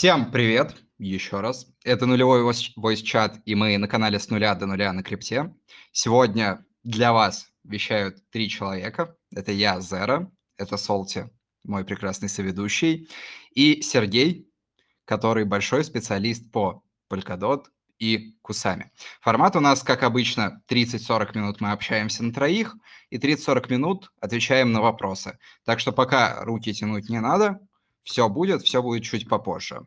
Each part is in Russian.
Всем привет еще раз. Это нулевой voice чат, и мы на канале с нуля до нуля на крипте. Сегодня для вас вещают три человека. Это я, Зера, это Солти, мой прекрасный соведущий, и Сергей, который большой специалист по Polkadot и Кусами. Формат у нас, как обычно, 30-40 минут мы общаемся на троих, и 30-40 минут отвечаем на вопросы. Так что пока руки тянуть не надо, все будет, все будет чуть попозже.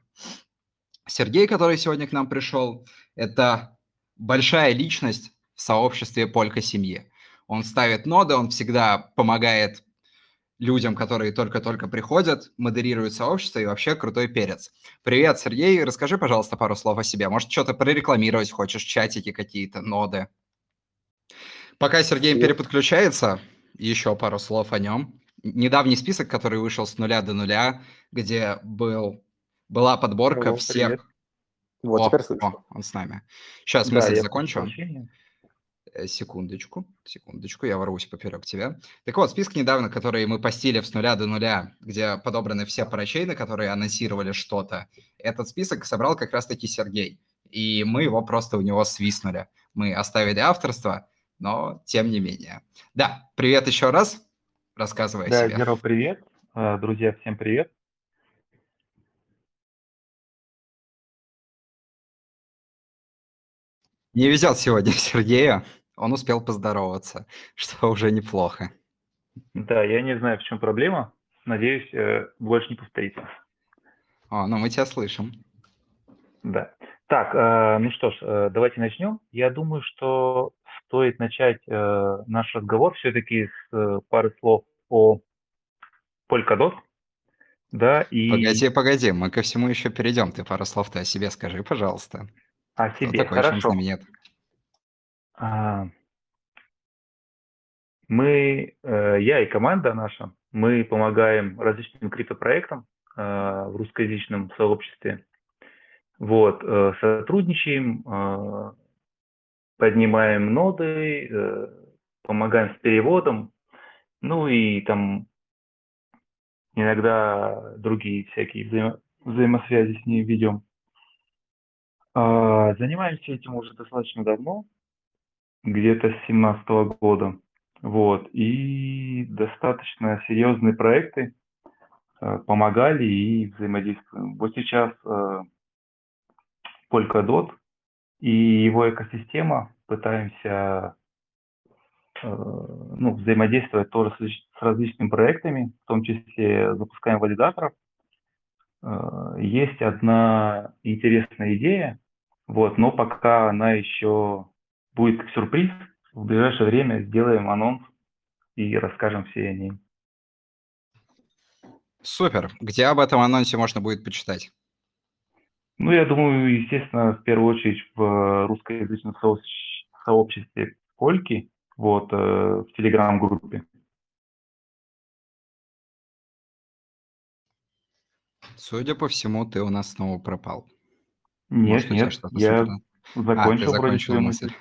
Сергей, который сегодня к нам пришел, это большая личность в сообществе Полька семьи. Он ставит ноды, он всегда помогает людям, которые только-только приходят, модерирует сообщество и вообще крутой перец. Привет, Сергей, расскажи, пожалуйста, пару слов о себе. Может, что-то прорекламировать хочешь, чатики какие-то, ноды. Пока Сергей переподключается, еще пару слов о нем недавний список, который вышел с нуля до нуля, где был, была подборка О, всех... Привет. Вот, о, теперь слышу. О, он с нами. Сейчас да, мысль закончу. Э, секундочку, секундочку, я ворвусь поперек тебя. Так вот, список недавно, который мы постили с нуля до нуля, где подобраны все парачейны, которые анонсировали что-то, этот список собрал как раз-таки Сергей. И мы его просто у него свистнули. Мы оставили авторство, но тем не менее. Да, привет еще раз. Рассказывай Да, о себе. Геро, привет. Э, друзья, всем привет. Не везет сегодня Сергею. Он успел поздороваться, что уже неплохо. Да, я не знаю, в чем проблема. Надеюсь, э, больше не повторится. О, ну мы тебя слышим. Да. Так, э, ну что ж, давайте начнем. Я думаю, что стоит начать э, наш разговор все-таки с э, пары слов о Polkadot. Да, и... Погоди, погоди, мы ко всему еще перейдем. Ты пару слов-то о себе скажи, пожалуйста. О себе, такой, хорошо. А, мы, э, я и команда наша, мы помогаем различным криптопроектам э, в русскоязычном сообществе. Вот, э, сотрудничаем, э, поднимаем ноды, э, помогаем с переводом, ну и там иногда другие всякие взаимо взаимосвязи с ней ведем. А, занимаемся этим уже достаточно давно, где-то с 17 года. Вот. И достаточно серьезные проекты э, помогали и взаимодействуем. Вот сейчас э, Polkadot и его экосистема пытаемся э, ну, взаимодействовать тоже с, с различными проектами, в том числе запускаем валидаторов. Э, есть одна интересная идея, вот, но пока она еще будет как сюрприз. В ближайшее время сделаем анонс и расскажем все о ней. Супер. Где об этом анонсе можно будет почитать? Ну, я думаю, естественно, в первую очередь в русскоязычном сообществе Польки, вот, э, в телеграм-группе. Судя по всему, ты у нас снова пропал. Нет, нет, я закончил, а, закончил мысль.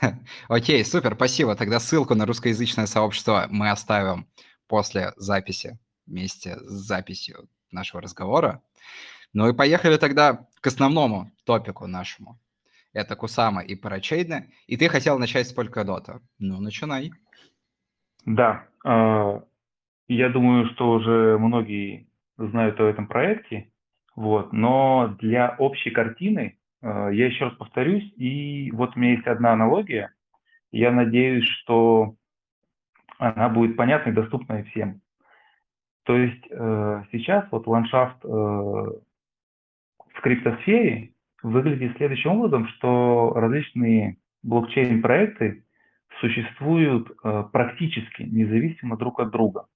Окей, супер, спасибо. Тогда ссылку на русскоязычное сообщество мы оставим после записи, вместе с записью нашего разговора. Ну и поехали тогда к основному топику нашему. Это Кусама и Парачейна. И ты хотел начать с Polkadot. Ну, начинай. Да. Э, я думаю, что уже многие знают о этом проекте. Вот. Но для общей картины э, я еще раз повторюсь. И вот у меня есть одна аналогия. Я надеюсь, что она будет понятной и доступной всем. То есть э, сейчас вот ландшафт в криптосфере выглядит следующим образом, что различные блокчейн-проекты существуют э, практически независимо друг от друга.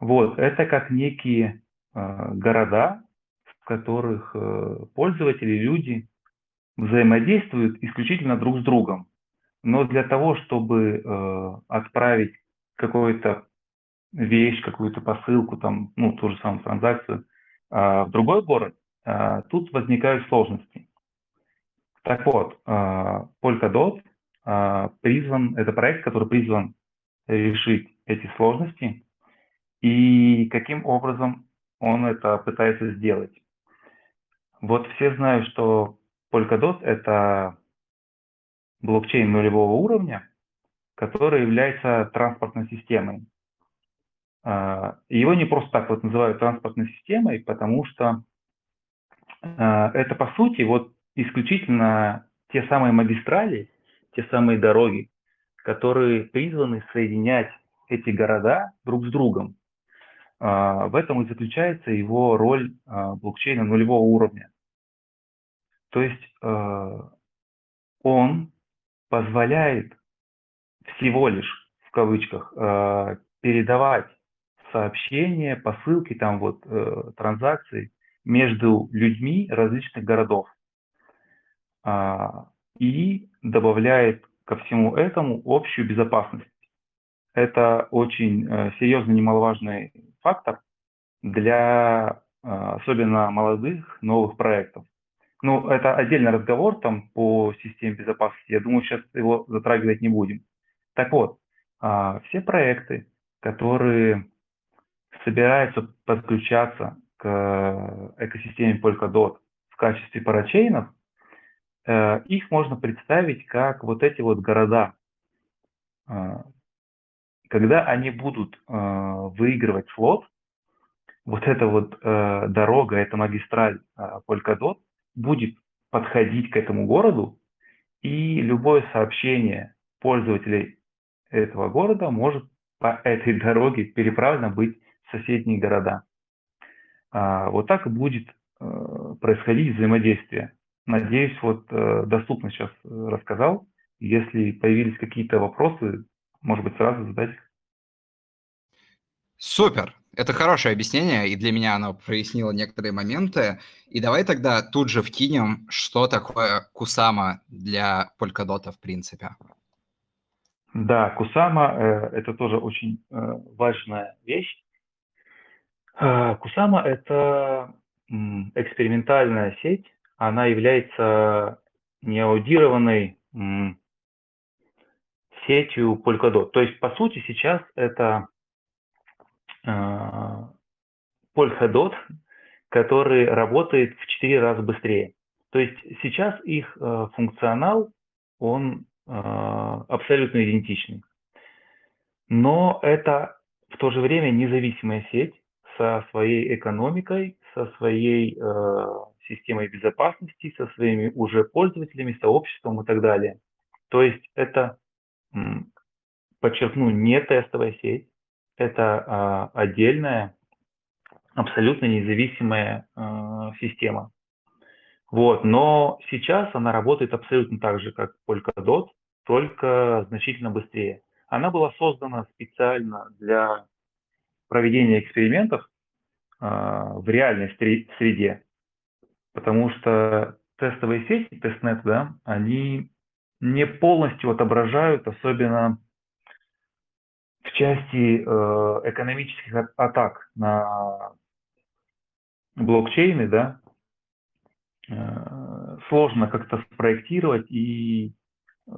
Вот, это как некие э, города, в которых э, пользователи, люди взаимодействуют исключительно друг с другом. Но для того, чтобы э, отправить какую-то вещь, какую-то посылку, там, ну, ту же самую транзакцию э, в другой город, а, тут возникают сложности. Так вот, а, Polkadot а, призван, это проект, который призван решить эти сложности. И каким образом он это пытается сделать? Вот все знают, что Polkadot – это блокчейн нулевого уровня, который является транспортной системой. А, его не просто так вот называют транспортной системой, потому что это, по сути, вот исключительно те самые магистрали, те самые дороги, которые призваны соединять эти города друг с другом. А, в этом и заключается его роль блокчейна нулевого уровня. То есть он позволяет всего лишь, в кавычках, передавать сообщения, посылки, там вот э, транзакции между людьми различных городов. А, и добавляет ко всему этому общую безопасность. Это очень э, серьезный, немаловажный фактор для э, особенно молодых новых проектов. Ну, это отдельный разговор там по системе безопасности. Я думаю, сейчас его затрагивать не будем. Так вот, э, все проекты, которые собираются подключаться к экосистеме Polkadot в качестве парачейнов, э, их можно представить как вот эти вот города. Э, когда они будут э, выигрывать слот, вот эта вот дорога, эта магистраль Polkadot будет подходить к этому городу, и любое сообщение пользователей этого города может по этой дороге переправлено быть соседние города. Вот так будет э, происходить взаимодействие. Надеюсь, вот э, доступно сейчас э, рассказал. Если появились какие-то вопросы, может быть, сразу задать. Супер! Это хорошее объяснение, и для меня оно прояснило некоторые моменты. И давай тогда тут же вкинем, что такое Кусама для Polkadot в принципе. Да, Кусама э, это тоже очень э, важная вещь. А, Кусама– это экспериментальная сеть, она является неаудированной сетью Polkadot. То есть, по сути, сейчас это а, Polkadot, который работает в 4 раза быстрее. То есть сейчас их а, функционал, он абсолютно идентичный. Но это в то же время независимая сеть, со своей экономикой, со своей э, системой безопасности, со своими уже пользователями, сообществом и так далее. То есть это, подчеркну, не тестовая сеть, это э, отдельная, абсолютно независимая э, система. Вот, но сейчас она работает абсолютно так же, как Polkadot, только значительно быстрее. Она была создана специально для проведения экспериментов а, в реальной среде, потому что тестовые сети, тестнет, да, они не полностью отображают, особенно в части э, экономических атак на блокчейны, да, э, сложно как-то спроектировать и э,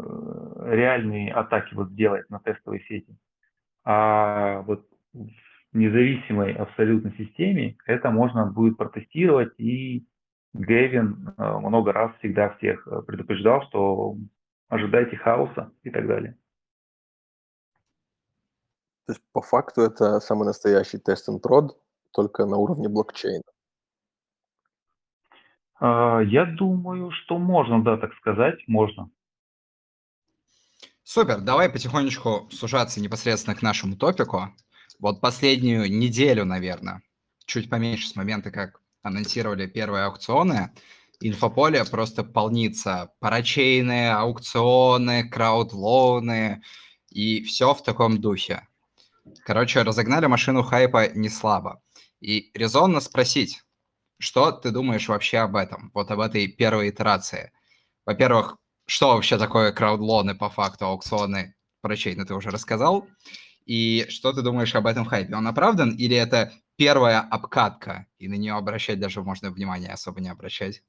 реальные атаки вот сделать на тестовой сети. А вот в независимой абсолютно системе, это можно будет протестировать, и Гэвин э, много раз всегда всех э, предупреждал, что ожидайте хаоса и так далее. То есть по факту это самый настоящий тест and prod, только на уровне блокчейна. А, я думаю, что можно, да, так сказать, можно. Супер, давай потихонечку сужаться непосредственно к нашему топику. Вот последнюю неделю, наверное, чуть поменьше с момента, как анонсировали первые аукционы, инфополе просто полнится парачейные аукционы, краудлоуны и все в таком духе. Короче, разогнали машину хайпа не слабо. И резонно спросить, что ты думаешь вообще об этом, вот об этой первой итерации? Во-первых, что вообще такое краудлоны по факту, аукционы, парачейны ты уже рассказал. И что ты думаешь об этом хайпе? Он оправдан или это первая обкатка, и на нее обращать даже можно внимание особо не обращать?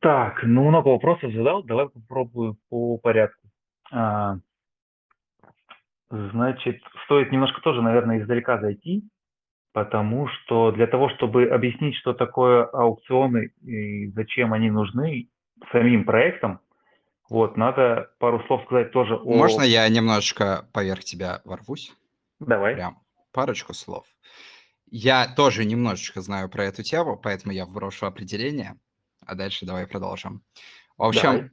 Так, ну много вопросов задал, давай попробую по порядку. А, значит, стоит немножко тоже, наверное, издалека зайти. потому что для того, чтобы объяснить, что такое аукционы и зачем они нужны самим проектам, вот, надо пару слов сказать тоже о... Можно я немножечко поверх тебя ворвусь? Давай. Прям парочку слов. Я тоже немножечко знаю про эту тему, поэтому я вброшу определение, а дальше давай продолжим. В общем, давай.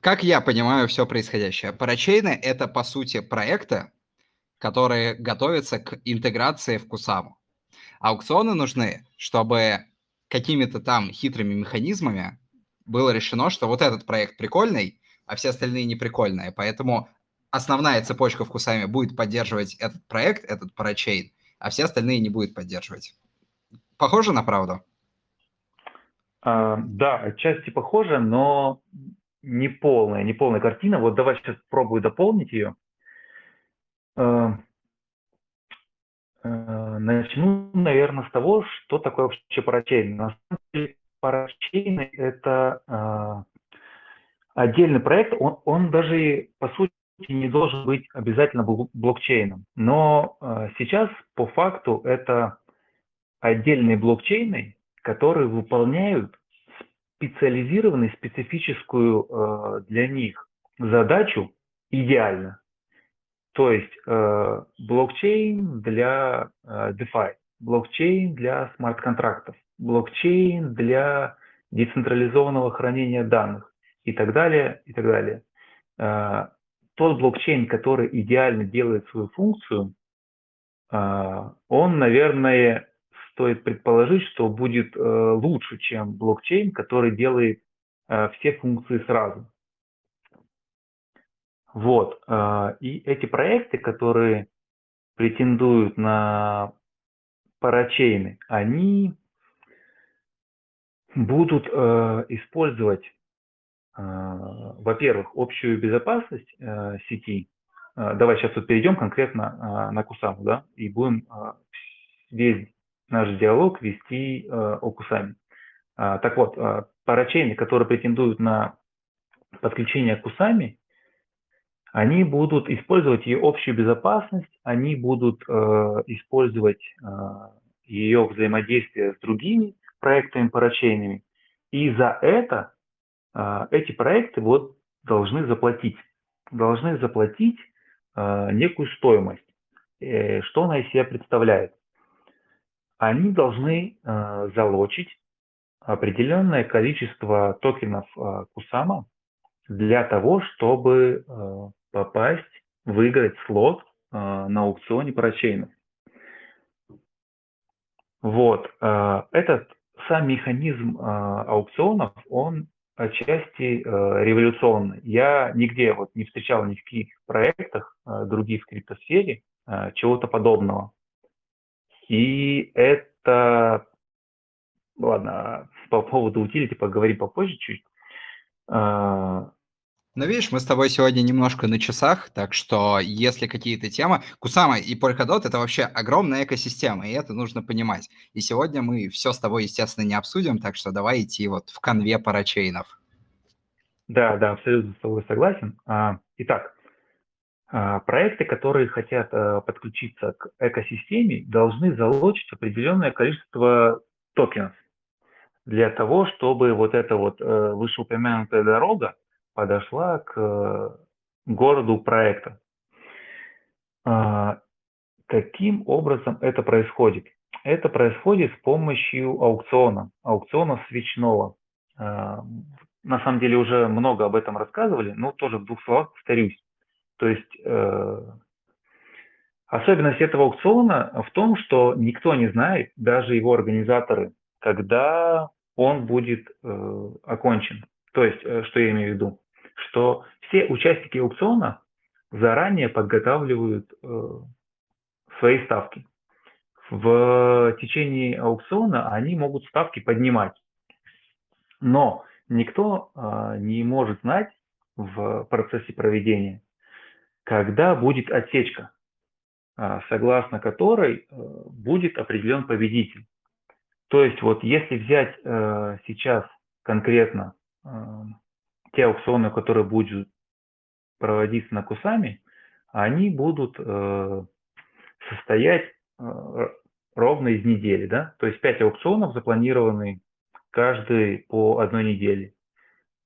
как я понимаю все происходящее, парачейны — это, по сути, проекты, которые готовятся к интеграции в Кусаму. Аукционы нужны, чтобы какими-то там хитрыми механизмами было решено, что вот этот проект прикольный, а все остальные не прикольные. Поэтому основная цепочка в Кусаме будет поддерживать этот проект, этот парачейн, а все остальные не будет поддерживать. Похоже на правду? А, да, отчасти похоже, но не полная, не полная картина. Вот давай сейчас попробую дополнить ее. Э, э, начну, наверное, с того, что такое вообще парачейн. На самом деле парачейн – это э, отдельный проект, он, он даже, по сути, не должен быть обязательно блокчейном. Но сейчас, по факту, это отдельные блокчейны, которые выполняют специализированную, специфическую для них задачу идеально. То есть э, блокчейн для э, DeFi, блокчейн для смарт-контрактов, блокчейн для децентрализованного хранения данных и так далее, и так далее. Э, тот блокчейн, который идеально делает свою функцию, э, он, наверное, стоит предположить, что будет э, лучше, чем блокчейн, который делает э, все функции сразу. Вот. А, и эти проекты, которые претендуют на парачейны, они будут э, использовать, а, во-первых, общую безопасность э, сети. А, давай сейчас вот перейдем конкретно на Кусаму, да, и будем весь наш диалог вести о Кусаме. Так вот, парачейны, которые претендуют на подключение к Кусами, они будут использовать ее общую безопасность, они будут использовать ее взаимодействие с другими проектами парачейными. И за это эти проекты вот должны заплатить. Должны заплатить э, некую стоимость. Э, что она из себя представляет? Они должны э, залочить определенное количество токенов Кусама для того, чтобы попасть, выиграть слот на аукционе парачейнов. Вот. Этот сам механизм аукционов, он отчасти э, революционный. Я нигде вот не встречал ни в каких проектах э, других в криптосфере э, чего-то подобного. И это, ладно, по поводу утилити поговорим попозже чуть. Э, ну, видишь, мы с тобой сегодня немножко на часах, так что если какие-то темы... Кусама и Polkadot — это вообще огромная экосистема, и это нужно понимать. И сегодня мы все с тобой, естественно, не обсудим, так что давай идти вот в конве парачейнов. Да, да, абсолютно с тобой согласен. А, итак, а, проекты, которые хотят а, подключиться к экосистеме, должны залочить определенное количество токенов для того, чтобы вот эта вот э, вышеупомянутая дорога подошла к э, городу проекта. А, каким образом это происходит? Это происходит с помощью аукциона, аукциона свечного. А, на самом деле уже много об этом рассказывали, но тоже в двух словах повторюсь. То есть э, особенность этого аукциона в том, что никто не знает, даже его организаторы, когда он будет э, окончен. То есть, что я имею в виду? Что все участники аукциона заранее подготавливают э, свои ставки. В течение аукциона они могут ставки поднимать. Но никто э, не может знать в процессе проведения, когда будет отсечка, э, согласно которой э, будет определен победитель. То есть вот если взять э, сейчас конкретно э, те аукционы, которые будут проводиться на Кусами, они будут э, состоять э, ровно из недели, да, то есть 5 аукционов запланированы каждый по одной неделе.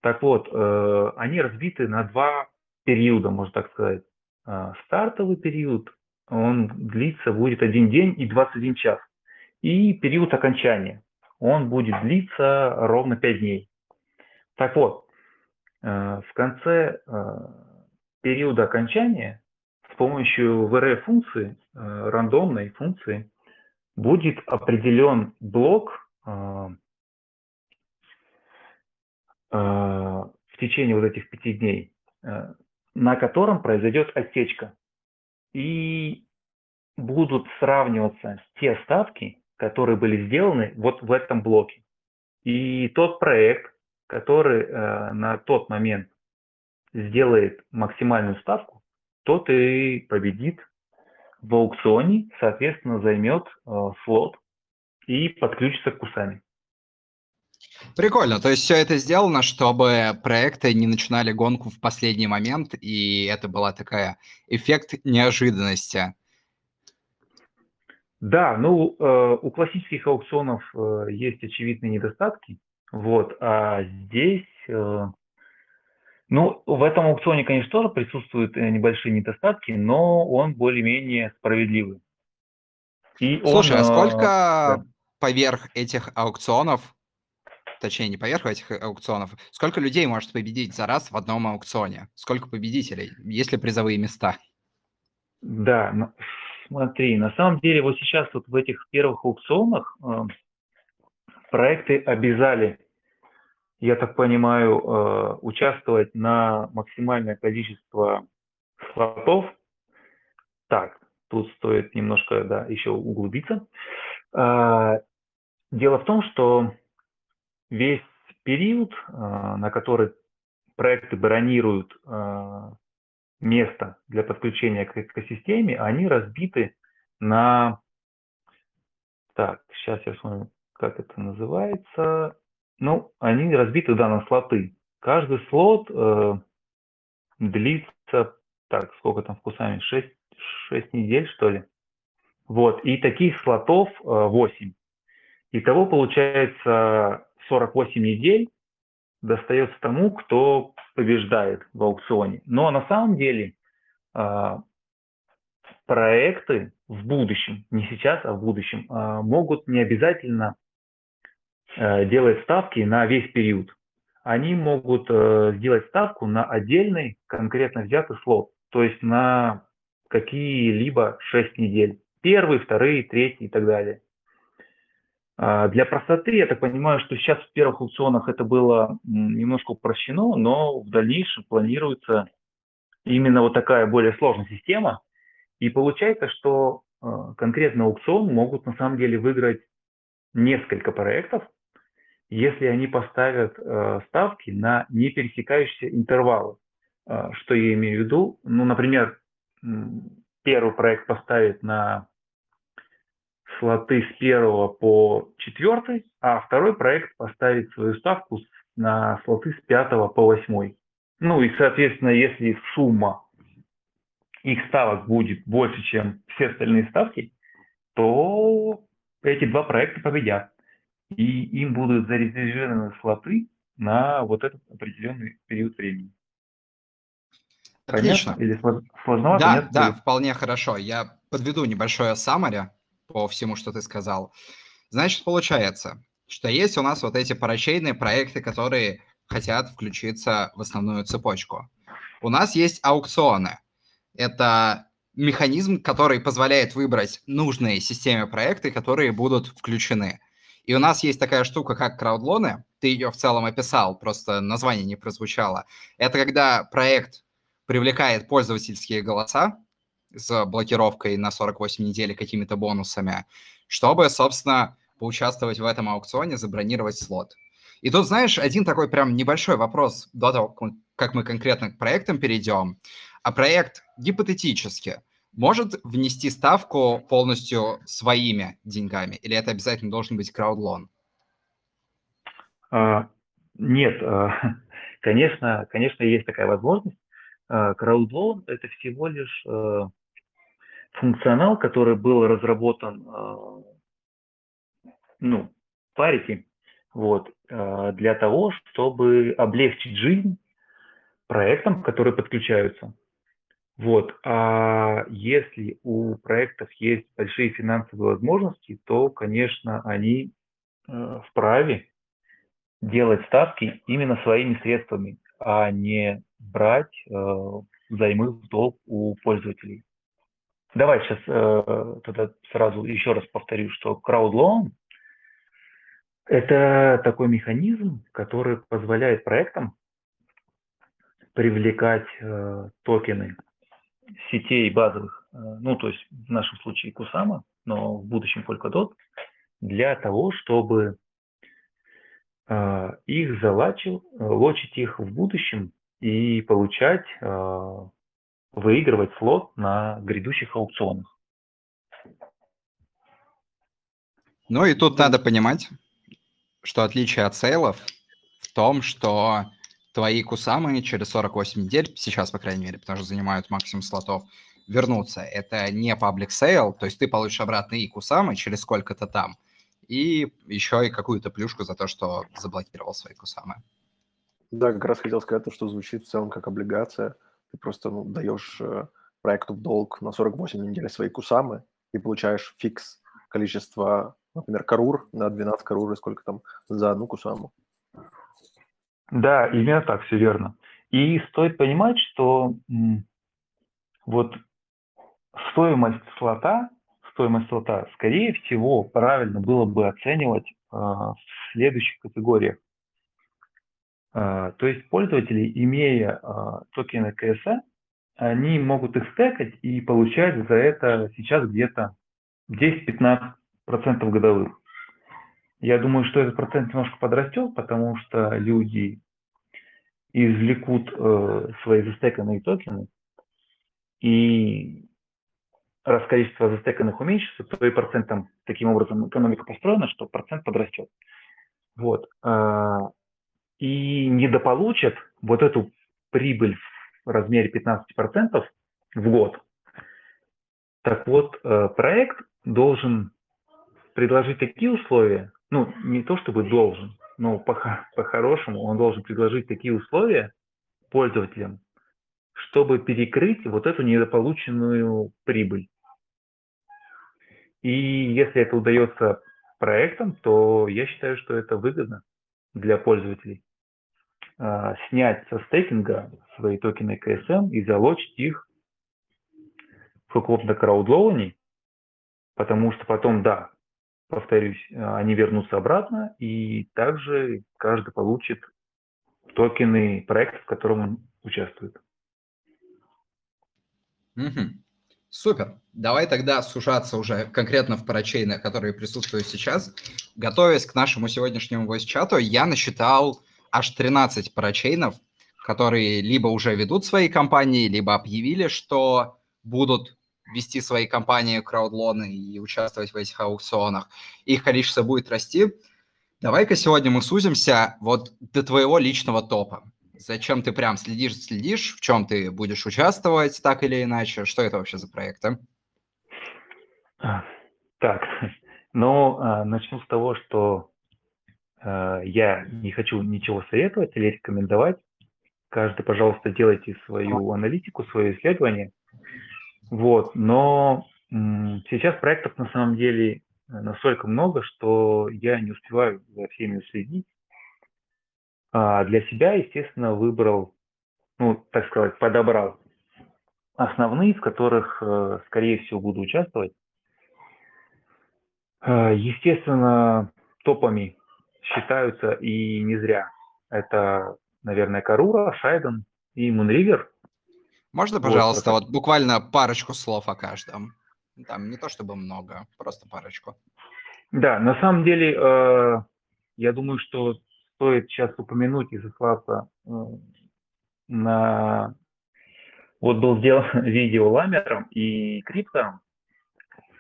Так вот, э, они разбиты на два периода, можно так сказать. Э, стартовый период, он длится, будет один день и 21 час. И период окончания, он будет длиться ровно 5 дней. Так вот, в конце э, периода окончания с помощью VRF-функции, э, рандомной функции, будет определен блок э, э, в течение вот этих пяти дней, э, на котором произойдет отсечка. И будут сравниваться те ставки, которые были сделаны вот в этом блоке. И тот проект, который э, на тот момент сделает максимальную ставку, тот и победит в аукционе, соответственно, займет э, слот и подключится к кусами. Прикольно. То есть все это сделано, чтобы проекты не начинали гонку в последний момент, и это была такая эффект неожиданности. Да, ну э, у классических аукционов э, есть очевидные недостатки, вот, а здесь, э, ну, в этом аукционе, конечно, тоже присутствуют э, небольшие недостатки, но он более-менее справедливый. И Слушай, а он, а сколько да. поверх этих аукционов, точнее, не поверх этих аукционов, сколько людей может победить за раз в одном аукционе? Сколько победителей? Есть ли призовые места? Да, Смотри, на самом деле вот сейчас вот в этих первых аукционах э, проекты обязали, я так понимаю, э, участвовать на максимальное количество слотов. Так, тут стоит немножко, да, еще углубиться. Э, дело в том, что весь период, э, на который проекты бронируют места для подключения к экосистеме, они разбиты на... Так, сейчас я смотрю, как это называется. Ну, они разбиты, да, на слоты. Каждый слот э, длится, так, сколько там вкусами, 6, 6 недель, что ли? Вот, и таких слотов э, 8. Итого получается 48 недель достается тому, кто побеждает в аукционе. Но на самом деле а, проекты в будущем, не сейчас, а в будущем, а, могут не обязательно э, делать ставки на весь период. Они могут э, сделать ставку на отдельный конкретно взятый слот, то есть на какие-либо 6 недель. Первый, вторые, третий и так далее. А, для простоты, я так понимаю, что сейчас в первых аукционах это было немножко упрощено, но в дальнейшем планируется именно вот такая более сложная система. И получается, что а, конкретно аукцион могут на самом деле выиграть несколько проектов, если они поставят а, ставки на не пересекающиеся интервалы. Что я имею в виду? Ну, например, первый проект поставит на слоты с первого по четвертый, а второй проект поставить свою ставку на слоты с пятого по восьмой. Ну и, соответственно, если сумма их ставок будет больше, чем все остальные ставки, то эти два проекта победят. И им будут зарезервированы слоты на вот этот определенный период времени. Отлично. Понятно? Или сложновато? Да, нет? да, вполне хорошо. Я подведу небольшое summary по всему, что ты сказал. Значит, получается, что есть у нас вот эти парачейные проекты, которые хотят включиться в основную цепочку. У нас есть аукционы. Это механизм, который позволяет выбрать нужные системе проекты, которые будут включены. И у нас есть такая штука, как краудлоны. Ты ее в целом описал, просто название не прозвучало. Это когда проект привлекает пользовательские голоса, с блокировкой на 48 недель какими-то бонусами, чтобы, собственно, поучаствовать в этом аукционе, забронировать слот. И тут, знаешь, один такой прям небольшой вопрос до того, как мы конкретно к проектам перейдем. А проект гипотетически может внести ставку полностью своими деньгами? Или это обязательно должен быть краудлон? А, нет, а, конечно, конечно, есть такая возможность. Краудлон – это всего лишь функционал, который был разработан ну, парити, вот, для того, чтобы облегчить жизнь проектам, которые подключаются. Вот. А если у проектов есть большие финансовые возможности, то, конечно, они э, вправе делать ставки именно своими средствами, а не брать э, займы в долг у пользователей. Давай сейчас э, тогда сразу еще раз повторю, что crowdloan – это такой механизм, который позволяет проектам привлекать э, токены сетей базовых, э, ну, то есть в нашем случае Kusama, но в будущем Polkadot, для того, чтобы э, их залачил, лочить их в будущем и получать, э, выигрывать слот на грядущих аукционах. Ну и тут надо понимать, что отличие от сейлов в том, что твои кусамы через 48 недель, сейчас, по крайней мере, потому что занимают максимум слотов, вернутся. Это не public sale, то есть ты получишь обратно и кусамы через сколько-то там, и еще и какую-то плюшку за то, что заблокировал свои кусамы. Да, как раз хотел сказать то, что звучит в целом как облигация. Ты просто ну, даешь э, проекту в долг на 48 недель свои кусамы и получаешь фикс количество, например, карур на 12 карур и сколько там за одну кусаму. Да, именно так, все верно. И стоит понимать, что вот стоимость слота, стоимость слота, скорее всего, правильно было бы оценивать э, в следующих категориях. Э, то есть пользователи, имея э, токены КСА, они могут их стекать и получать за это сейчас где-то 10-15% годовых. Я думаю, что этот процент немножко подрастет, потому что люди извлекут э, свои застеканные токены, и раз количество застеканных уменьшится, то и процентом, таким образом экономика построена, что процент подрастет. Вот. Э, и недополучат вот эту прибыль в размере 15% в год. Так вот, э, проект должен предложить такие условия, ну, не то чтобы должен, но по-хорошему по он должен предложить такие условия пользователям, чтобы перекрыть вот эту недополученную прибыль. И если это удается проектам, то я считаю, что это выгодно для пользователей. А, снять со стейкинга свои токены КСМ и залочить их в каком-то краудлоуне, потому что потом, да, повторюсь, э, они вернутся обратно, и также каждый получит токены проекта, в котором он участвует. Угу. Супер. Давай тогда сужаться уже конкретно в парачейны, которые присутствуют сейчас. Готовясь к нашему сегодняшнему voice-чату, я насчитал аж 13 парачейнов, которые либо уже ведут свои компании, либо объявили, что будут вести свои компании краудлоны и участвовать в этих аукционах, их количество будет расти. Давай-ка сегодня мы сузимся вот до твоего личного топа. Зачем ты прям следишь, следишь, в чем ты будешь участвовать так или иначе? Что это вообще за проекты? Так, ну, а, начну с того, что э, я не хочу ничего советовать или рекомендовать. Каждый, пожалуйста, делайте свою аналитику, свое исследование – вот, но сейчас проектов на самом деле э, настолько много, что я не успеваю за всеми следить. А для себя, естественно, выбрал, ну, так сказать, подобрал основные, в которых, э, скорее всего, буду участвовать. Э, естественно, топами считаются и не зря. Это, наверное, Карура, Шайден и Мунривер – можно, пожалуйста, вот, вот буквально парочку слов о каждом? Там не то чтобы много, просто парочку. Да, на самом деле, э, я думаю, что стоит сейчас упомянуть и заслаться э, на... Вот был сделан видео ламером и криптором,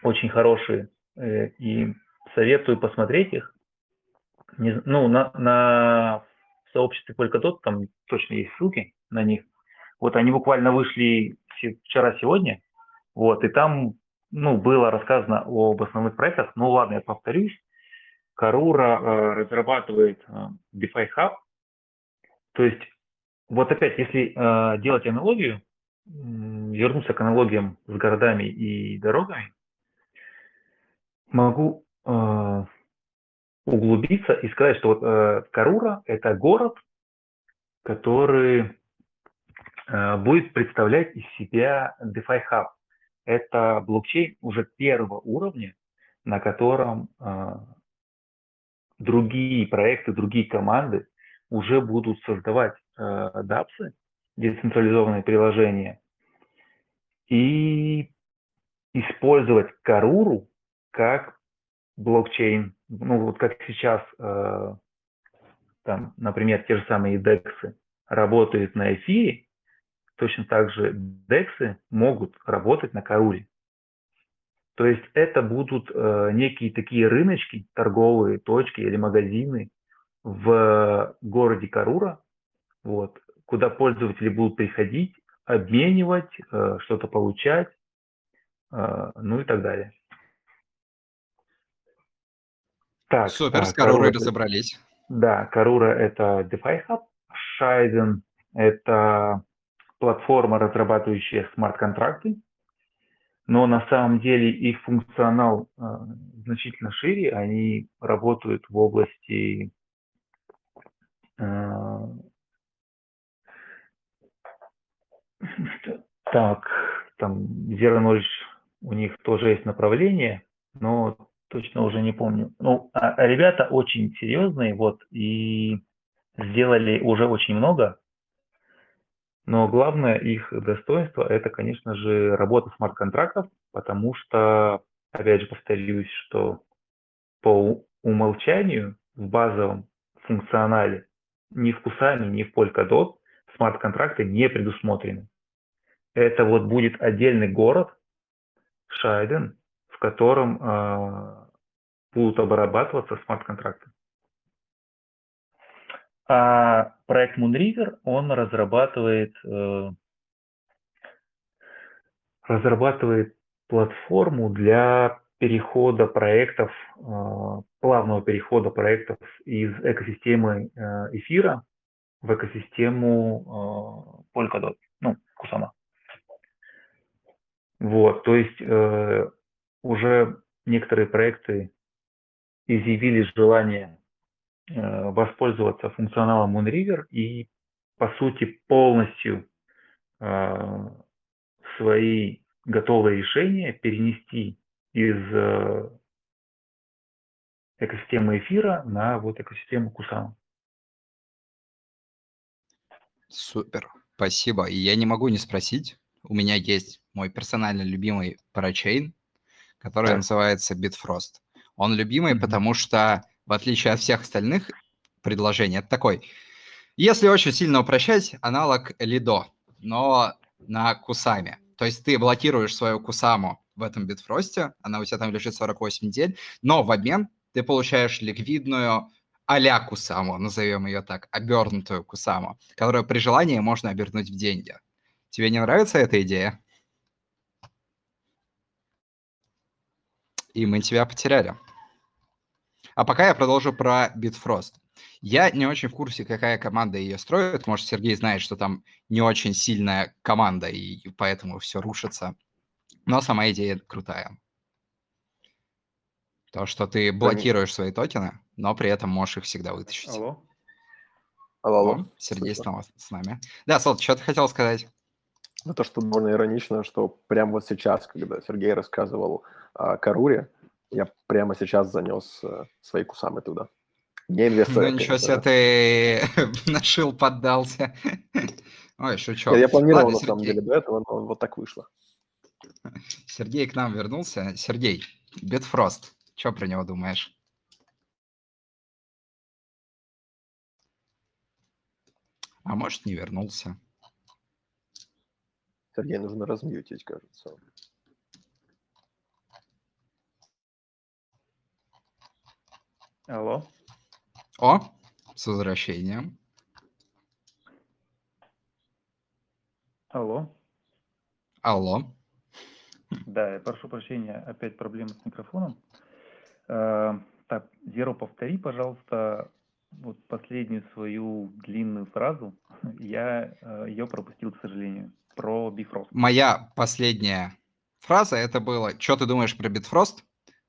очень хорошие, э, и советую посмотреть их. Не, ну, на, на сообществе Polkadot там точно есть ссылки на них. Вот они буквально вышли вчера-сегодня, вот, и там, ну, было рассказано об основных проектах. Ну, ладно, я повторюсь. Карура э, разрабатывает э, DeFi Hub. То есть, вот опять, если э, делать аналогию, вернуться к аналогиям с городами и дорогами, могу углубиться и сказать, что вот Карура – это город, который будет представлять из себя DeFi Hub. Это блокчейн уже первого уровня, на котором другие проекты, другие команды уже будут создавать э, дапсы, децентрализованные приложения, и использовать Каруру как блокчейн. Ну, вот как сейчас, э, там, например, те же самые DEX работают на эфире, точно так же DEX могут работать на Каруре. То есть это будут э, некие такие рыночки, торговые точки или магазины в городе Карура, вот, куда пользователи будут приходить, обменивать, э, что-то получать, э, ну и так далее. Так, Супер, с Карурой разобрались. Да, Карура – это DeFi Hub, Шайден – это платформа, разрабатывающая смарт-контракты, но на самом деле их функционал э, значительно шире, они работают в области э, так, там Zero Knowledge у них тоже есть направление, но точно уже не помню. Ну, а, а ребята очень серьезные, вот, и сделали уже очень много, но главное их достоинство – это, конечно же, работа смарт-контрактов, потому что, опять же, повторюсь, что по умолчанию в базовом функционале ни в Кусами, ни в Polkadot смарт-контракты не предусмотрены. Это вот будет отдельный город, Шайден, в котором э, будут обрабатываться смарт-контракты. А проект Moonriver, он разрабатывает, э, разрабатывает платформу для перехода проектов, э, плавного перехода проектов из экосистемы э, эфира в экосистему э, Polkadot, ну, Kusama. Вот, то есть э, уже некоторые проекты изъявили желание воспользоваться функционалом Moonriver и, по сути, полностью э, свои готовые решения перенести из э, экосистемы эфира на вот экосистему Kusama. Супер, спасибо. И я не могу не спросить, у меня есть мой персонально любимый парачейн, который да. называется Bitfrost. Он любимый, mm-hmm. потому что в отличие от всех остальных предложений, это такой, если очень сильно упрощать, аналог Лидо, но на Кусаме. То есть ты блокируешь свою Кусаму в этом битфросте, она у тебя там лежит 48 недель, но в обмен ты получаешь ликвидную а Кусаму, назовем ее так, обернутую Кусаму, которую при желании можно обернуть в деньги. Тебе не нравится эта идея? И мы тебя потеряли. А пока я продолжу про Bitfrost. Я не очень в курсе, какая команда ее строит. Может, Сергей знает, что там не очень сильная команда, и поэтому все рушится. Но сама идея крутая. То, что ты блокируешь свои токены, но при этом можешь их всегда вытащить. Алло. Алло, алло. О, Сергей снова с нами. Да, Сол, что ты хотел сказать? Ну, то, что довольно иронично, что прямо вот сейчас, когда Сергей рассказывал о Каруре, я прямо сейчас занес э, свои кусамы туда. Не инвестор. Ну ничего себе ты нашил, поддался. Ой, шучу. Я, я планировал Ладно, на самом деле до этого, но вот так вышло. Сергей к нам вернулся. Сергей, Битфрост, что про него думаешь? А может, не вернулся. Сергей нужно размьютить, кажется. Алло. О, с возвращением. Алло. Алло. Да, я прошу прощения, опять проблемы с микрофоном. Э, Так, Зеро, повтори, пожалуйста, вот последнюю свою длинную фразу. Я э, ее пропустил, к сожалению, про Bifrost. Моя последняя фраза это было «Что ты думаешь про Bitfrost?»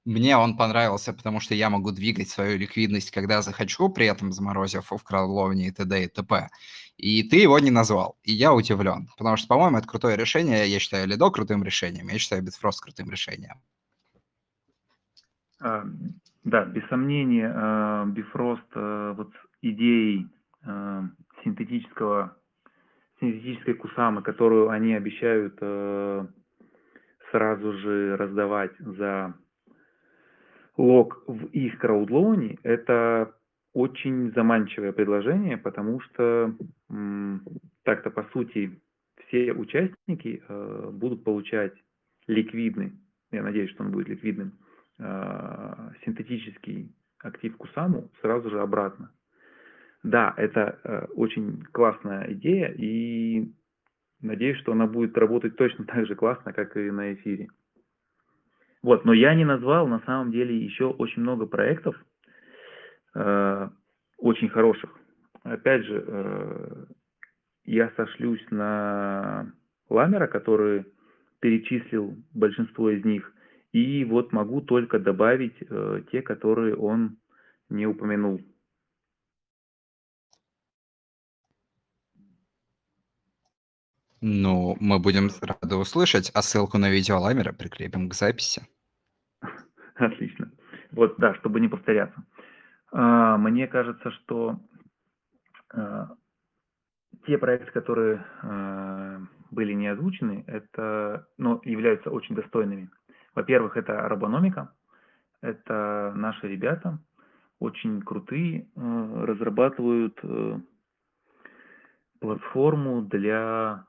Мне он понравился, потому что я могу двигать свою ликвидность, когда захочу, при этом заморозив в краудловне и т.д. и т.п. И ты его не назвал. И я удивлен. Потому что, по-моему, это крутое решение. Я считаю Лидо крутым решением. Я считаю Bitfrost крутым решением. А, да, без сомнения, а, Bifrost а, вот идеей а, синтетического, синтетической кусамы, которую они обещают сразу же раздавать за лог в их краудлоуне – это очень заманчивое предложение, потому что так-то по сути все участники э, будут получать ликвидный, я надеюсь, что он будет ликвидным, э, синтетический актив Кусаму сразу же обратно. Да, это э, очень классная идея, и надеюсь, что она будет работать точно так же классно, как и на эфире. Вот, но я не назвал на самом деле еще очень много проектов, э, очень хороших. Опять же, э, я сошлюсь на Ламера, который перечислил большинство из них, и вот могу только добавить э, те, которые он не упомянул. Ну, мы будем рады услышать, а ссылку на видео Ламера прикрепим к записи. Отлично. Вот, да, чтобы не повторяться. А, мне кажется, что а, те проекты, которые а, были не озвучены, это, ну, являются очень достойными. Во-первых, это робономика, это наши ребята, очень крутые, разрабатывают платформу для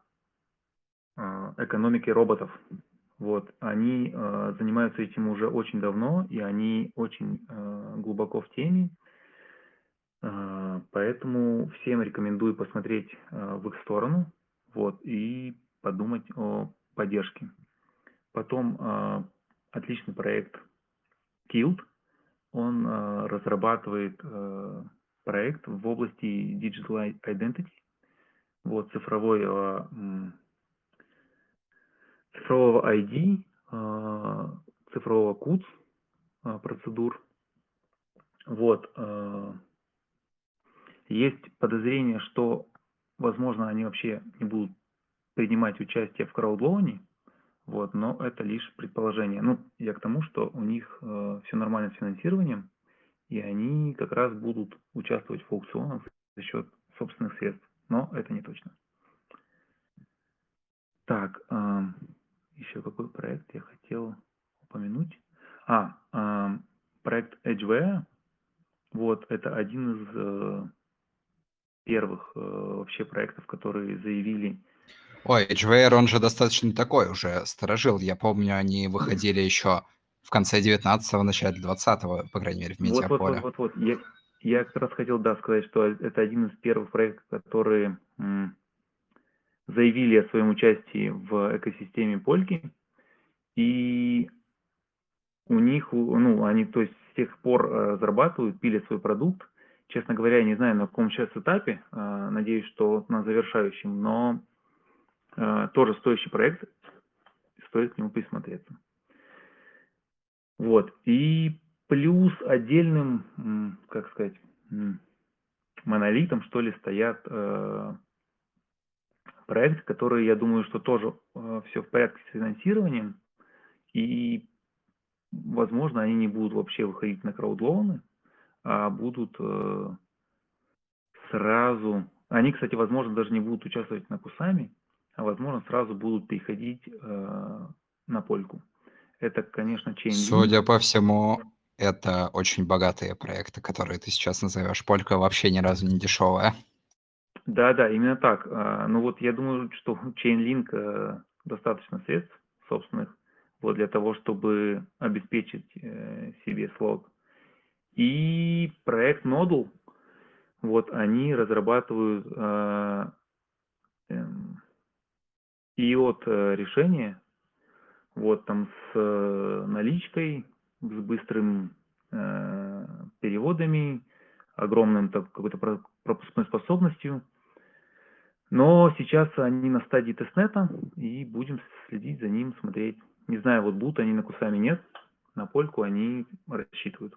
экономики роботов. Вот, они э, занимаются этим уже очень давно, и они очень э, глубоко в теме. Э, поэтому всем рекомендую посмотреть э, в их сторону вот, и подумать о поддержке. Потом э, отличный проект Kilt. Он э, разрабатывает э, проект в области Digital Identity, вот, цифровой цифрового ID, а, цифрового КУЦ а, процедур. Вот. А, есть подозрение, что, возможно, они вообще не будут принимать участие в краудлоуне, вот, но это лишь предположение. Ну, я к тому, что у них э, все нормально с финансированием, и они как раз будут участвовать в аукционах за счет собственных средств, но это не точно. Так, э, еще какой проект я хотел упомянуть. А, э, проект Edgeware. Вот, это один из э, первых э, вообще проектов, которые заявили. Ой, Edgeware, он же достаточно такой уже сторожил. Я помню, они выходили еще в конце 19-го, начале 20-го, по крайней мере, в медиаполе. Вот, вот, вот, вот. Я, я как раз хотел, да, сказать, что это один из первых проектов, которые заявили о своем участии в экосистеме Польки, и у них, ну, они, то есть, с тех пор э, зарабатывают, пилят свой продукт. Честно говоря, я не знаю, на каком сейчас этапе, э, надеюсь, что на завершающем, но э, тоже стоящий проект, стоит к нему присмотреться. Вот, и плюс отдельным, как сказать, монолитом, что ли, стоят проект, который, я думаю, что тоже э, все в порядке с финансированием, и, возможно, они не будут вообще выходить на краудлоуны, а будут э, сразу... Они, кстати, возможно, даже не будут участвовать на Кусами, а, возможно, сразу будут переходить э, на Польку. Это, конечно, Chainlink. Судя по всему, это очень богатые проекты, которые ты сейчас назовешь. Полька вообще ни разу не дешевая. Да, да, именно так. А, ну вот я думаю, что Chainlink э, достаточно средств собственных вот для того, чтобы обеспечить э, себе слог. И проект Nodal, вот они разрабатывают э, эм, от решения, вот там с наличкой, с быстрым заводами, огромным какой-то пропускной способностью. Но сейчас они на стадии тестнета, и будем следить за ним, смотреть. Не знаю, вот будут они на Кусами, нет. На Польку они рассчитывают.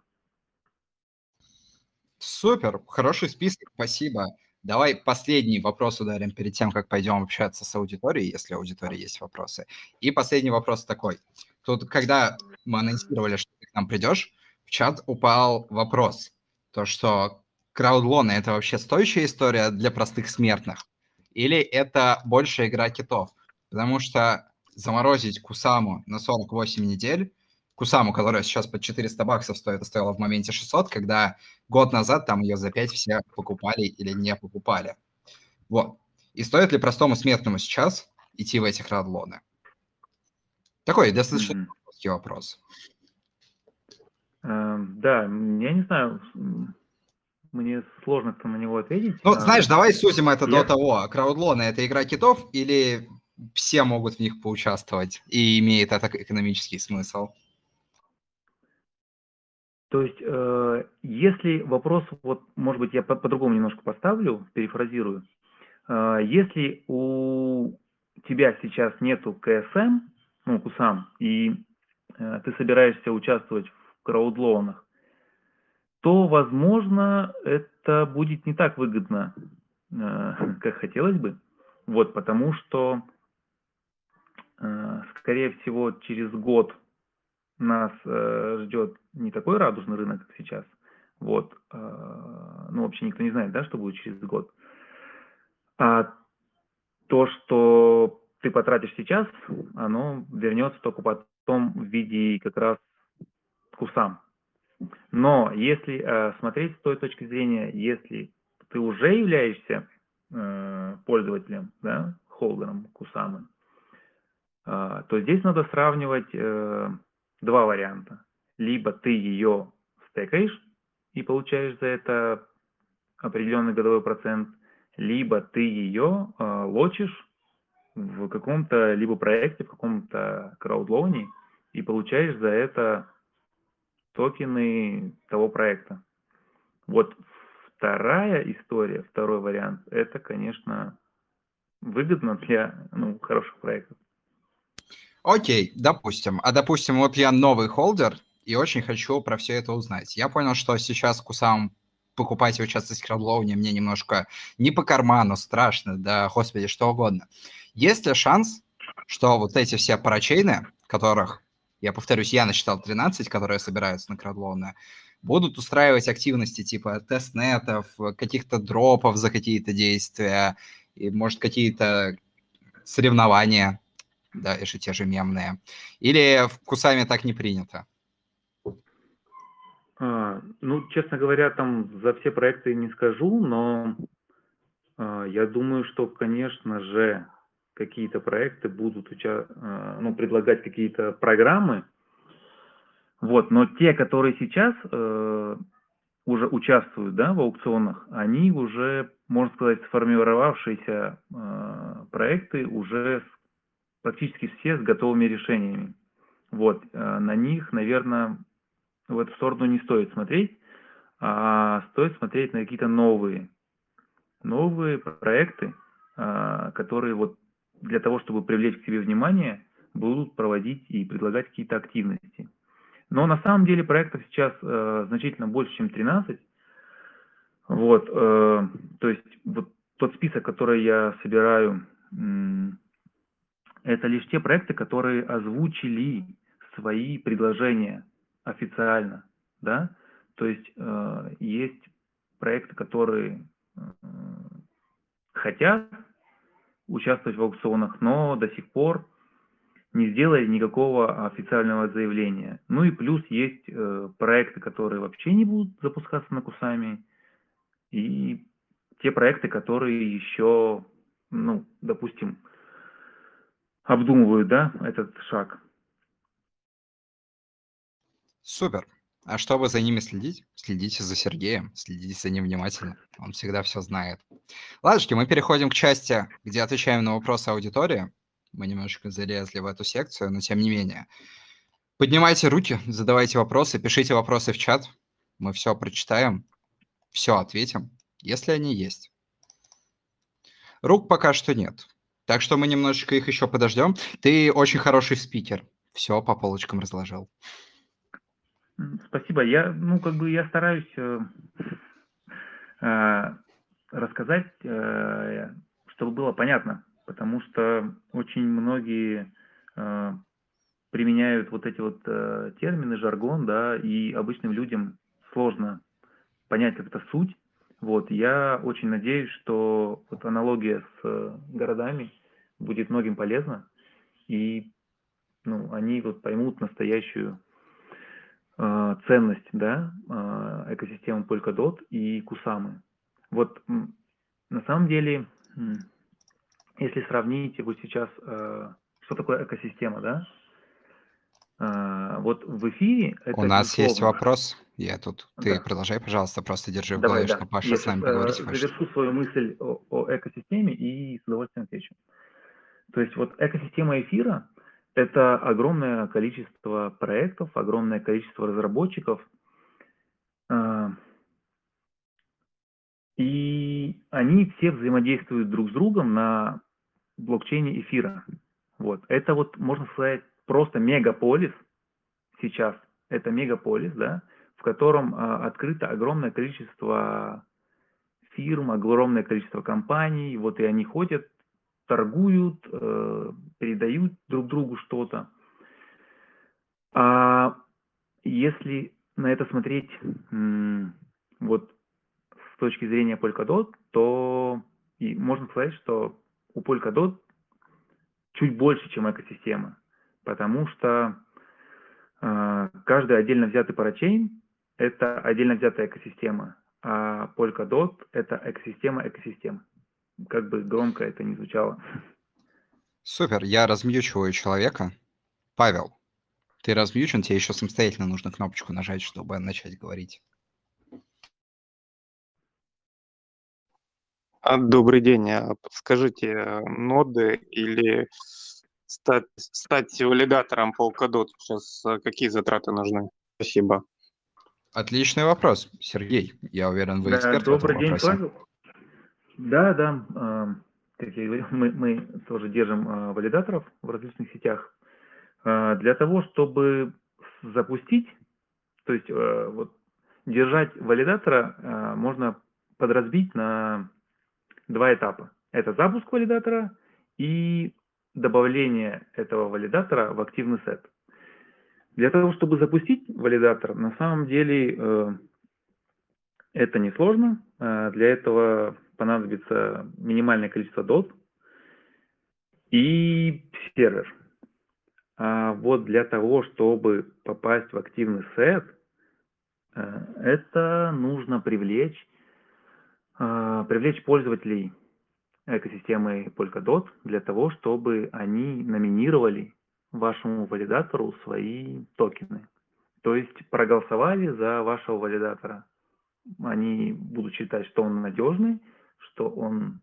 Супер, хороший список, спасибо. Давай последний вопрос ударим перед тем, как пойдем общаться с аудиторией, если у аудитории есть вопросы. И последний вопрос такой. Тут, когда мы анонсировали, что ты к нам придешь, в чат упал вопрос, то, что краудлоны – это вообще стоящая история для простых смертных? Или это больше игра китов? Потому что заморозить Кусаму на 48 недель, Кусаму, которая сейчас под 400 баксов стоит, стоила в моменте 600, когда год назад там ее за 5 все покупали или не покупали. Вот. И стоит ли простому смертному сейчас идти в эти крадлоны? Такой достаточно mm-hmm. вопрос. Uh, да, я не знаю, мне сложно на него ответить. Ну, знаешь, давай сузим это я... до того. Краудлоны – это игра китов или все могут в них поучаствовать и имеет это экономический смысл? То есть, э, если вопрос, вот, может быть, я по- по-другому немножко поставлю, перефразирую. Э, если у тебя сейчас нету КСМ, ну, КУСАМ, и э, ты собираешься участвовать в краудлоунах, то, возможно, это будет не так выгодно, э, как хотелось бы. Вот, потому что, э, скорее всего, через год нас э, ждет не такой радужный рынок, как сейчас. Вот. Ну, вообще никто не знает, да, что будет через год. А то, что ты потратишь сейчас, оно вернется только потом в виде как раз кусам. Но если э, смотреть с той точки зрения, если ты уже являешься э, пользователем, да, холдером Кусамы, э, то здесь надо сравнивать два варианта. Либо ты ее стекаешь и получаешь за это определенный годовой процент, либо ты ее лочишь в каком-то либо проекте, в каком-то краудлоуне и получаешь за это токены того проекта. Вот вторая история, второй вариант, это, конечно, выгодно для ну, хороших проектов. Окей, допустим. А допустим, вот я новый холдер и очень хочу про все это узнать. Я понял, что сейчас кусам покупать и участвовать в краудлоуне мне немножко не по карману, страшно, да, господи, что угодно. Есть ли шанс, что вот эти все парачейны, которых я повторюсь, я насчитал 13, которые собираются на крадлоуны, будут устраивать активности типа тестнетов, каких-то дропов за какие-то действия, и, может, какие-то соревнования, да, же те же мемные. Или в Кусами так не принято? А, ну, честно говоря, там за все проекты не скажу, но а, я думаю, что, конечно же, какие-то проекты будут уча э, ну, предлагать какие-то программы. Вот, но те, которые сейчас э, уже участвуют да, в аукционах, они уже, можно сказать, сформировавшиеся э, проекты уже практически все с готовыми решениями. Вот, э, на них, наверное, в эту сторону не стоит смотреть, а стоит смотреть на какие-то новые, новые проекты, э, которые вот для того, чтобы привлечь к себе внимание, будут проводить и предлагать какие-то активности. Но на самом деле проектов сейчас э, значительно больше, чем 13. Вот, э, то есть вот тот список, который я собираю, это лишь те проекты, которые озвучили свои предложения официально, да. То есть э, есть проекты, которые э, хотят участвовать в аукционах, но до сих пор не сделали никакого официального заявления. Ну и плюс есть э, проекты, которые вообще не будут запускаться на Кусами, и те проекты, которые еще, ну, допустим, обдумывают, да, этот шаг. Супер. А чтобы за ними следить, следите за Сергеем, следите за ним внимательно. Он всегда все знает. Ладушки, мы переходим к части, где отвечаем на вопросы аудитории. Мы немножечко залезли в эту секцию, но тем не менее. Поднимайте руки, задавайте вопросы, пишите вопросы в чат. Мы все прочитаем, все ответим, если они есть. Рук пока что нет. Так что мы немножечко их еще подождем. Ты очень хороший спикер. Все по полочкам разложил. Спасибо. Я, ну, как бы я стараюсь э, э, рассказать, э, чтобы было понятно, потому что очень многие э, применяют вот эти вот э, термины, жаргон, да, и обычным людям сложно понять, как это суть. Вот, я очень надеюсь, что вот аналогия с э, городами будет многим полезна, и ну, они вот поймут настоящую ценность да, э, экосистемы Polkadot и Кусамы. Вот на самом деле, если сравнить вот сейчас, э, что такое экосистема, да, вот в эфире... Это У нас безусловно... есть вопрос. Я тут... Ты да. продолжай, пожалуйста, просто держи в голове, да. что Паша Я с нами э, хочет. завершу свою мысль о, о экосистеме и с удовольствием отвечу. То есть вот экосистема эфира – это огромное количество проектов, огромное количество разработчиков, э, и они все взаимодействуют друг с другом на блокчейне эфира. Вот. Это вот, можно сказать, просто мегаполис сейчас. Это мегаполис, да, в котором а, открыто огромное количество фирм, огромное количество компаний. Вот и они ходят, торгуют, э, передают друг другу что-то. А если на это смотреть вот точки зрения Polkadot, то и можно сказать, что у Polkadot чуть больше, чем экосистема, потому что э, каждый отдельно взятый парачейн – это отдельно взятая экосистема, а Polkadot – это экосистема экосистем. Как бы громко это ни звучало. Супер, я размьючиваю человека. Павел, ты размьючен, тебе еще самостоятельно нужно кнопочку нажать, чтобы начать говорить. А, добрый день. А подскажите, ноды или стать, стать валидатором Polkadot сейчас а, какие затраты нужны? Спасибо. Отличный вопрос, Сергей. Я уверен, вы да, эксперт добрый в этом день, Павел. Да, да. Как я говорил, мы, мы тоже держим валидаторов в различных сетях. Для того, чтобы запустить, то есть вот держать валидатора можно подразбить на два этапа. Это запуск валидатора и добавление этого валидатора в активный сет. Для того, чтобы запустить валидатор, на самом деле э, это несложно. Э, для этого понадобится минимальное количество доз и сервер. А вот для того, чтобы попасть в активный сет, э, это нужно привлечь а, привлечь пользователей экосистемы Polkadot для того, чтобы они номинировали вашему валидатору свои токены. То есть проголосовали за вашего валидатора. Они будут считать, что он надежный, что он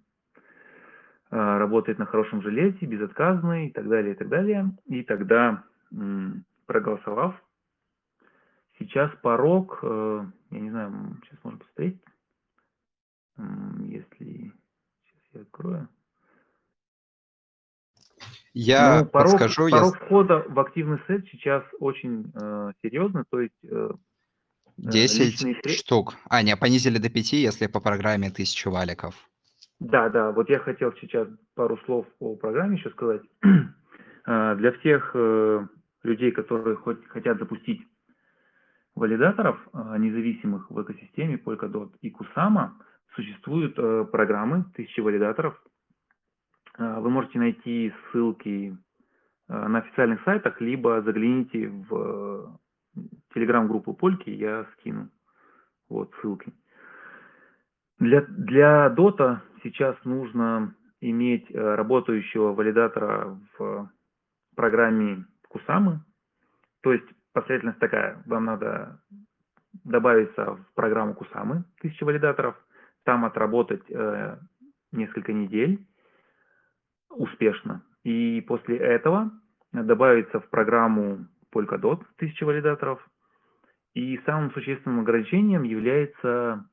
а, работает на хорошем железе, безотказный и так далее, и так далее. И тогда, проголосовав, сейчас порог, э, я не знаю, сейчас можно посмотреть, если... Сейчас я открою. Я ну, порог, подскажу, порог я... входа в активный сет сейчас очень э, серьезный, то есть... Э, 10 э, штук. А, не, понизили до 5, если по программе 1000 валиков. Да, да, вот я хотел сейчас пару слов о программе еще сказать. Э, для всех э, людей, которые хоть, хотят запустить валидаторов независимых в экосистеме Polkadot и Kusama, Существуют программы, тысячи валидаторов. Вы можете найти ссылки на официальных сайтах, либо загляните в телеграм-группу Польки, я скину вот ссылки. Для, для Dota сейчас нужно иметь работающего валидатора в программе Кусамы. То есть последовательность такая. Вам надо добавиться в программу Кусамы, тысячи валидаторов – там отработать э, несколько недель успешно. И после этого добавиться в программу Polkadot 1000 валидаторов И самым существенным ограничением является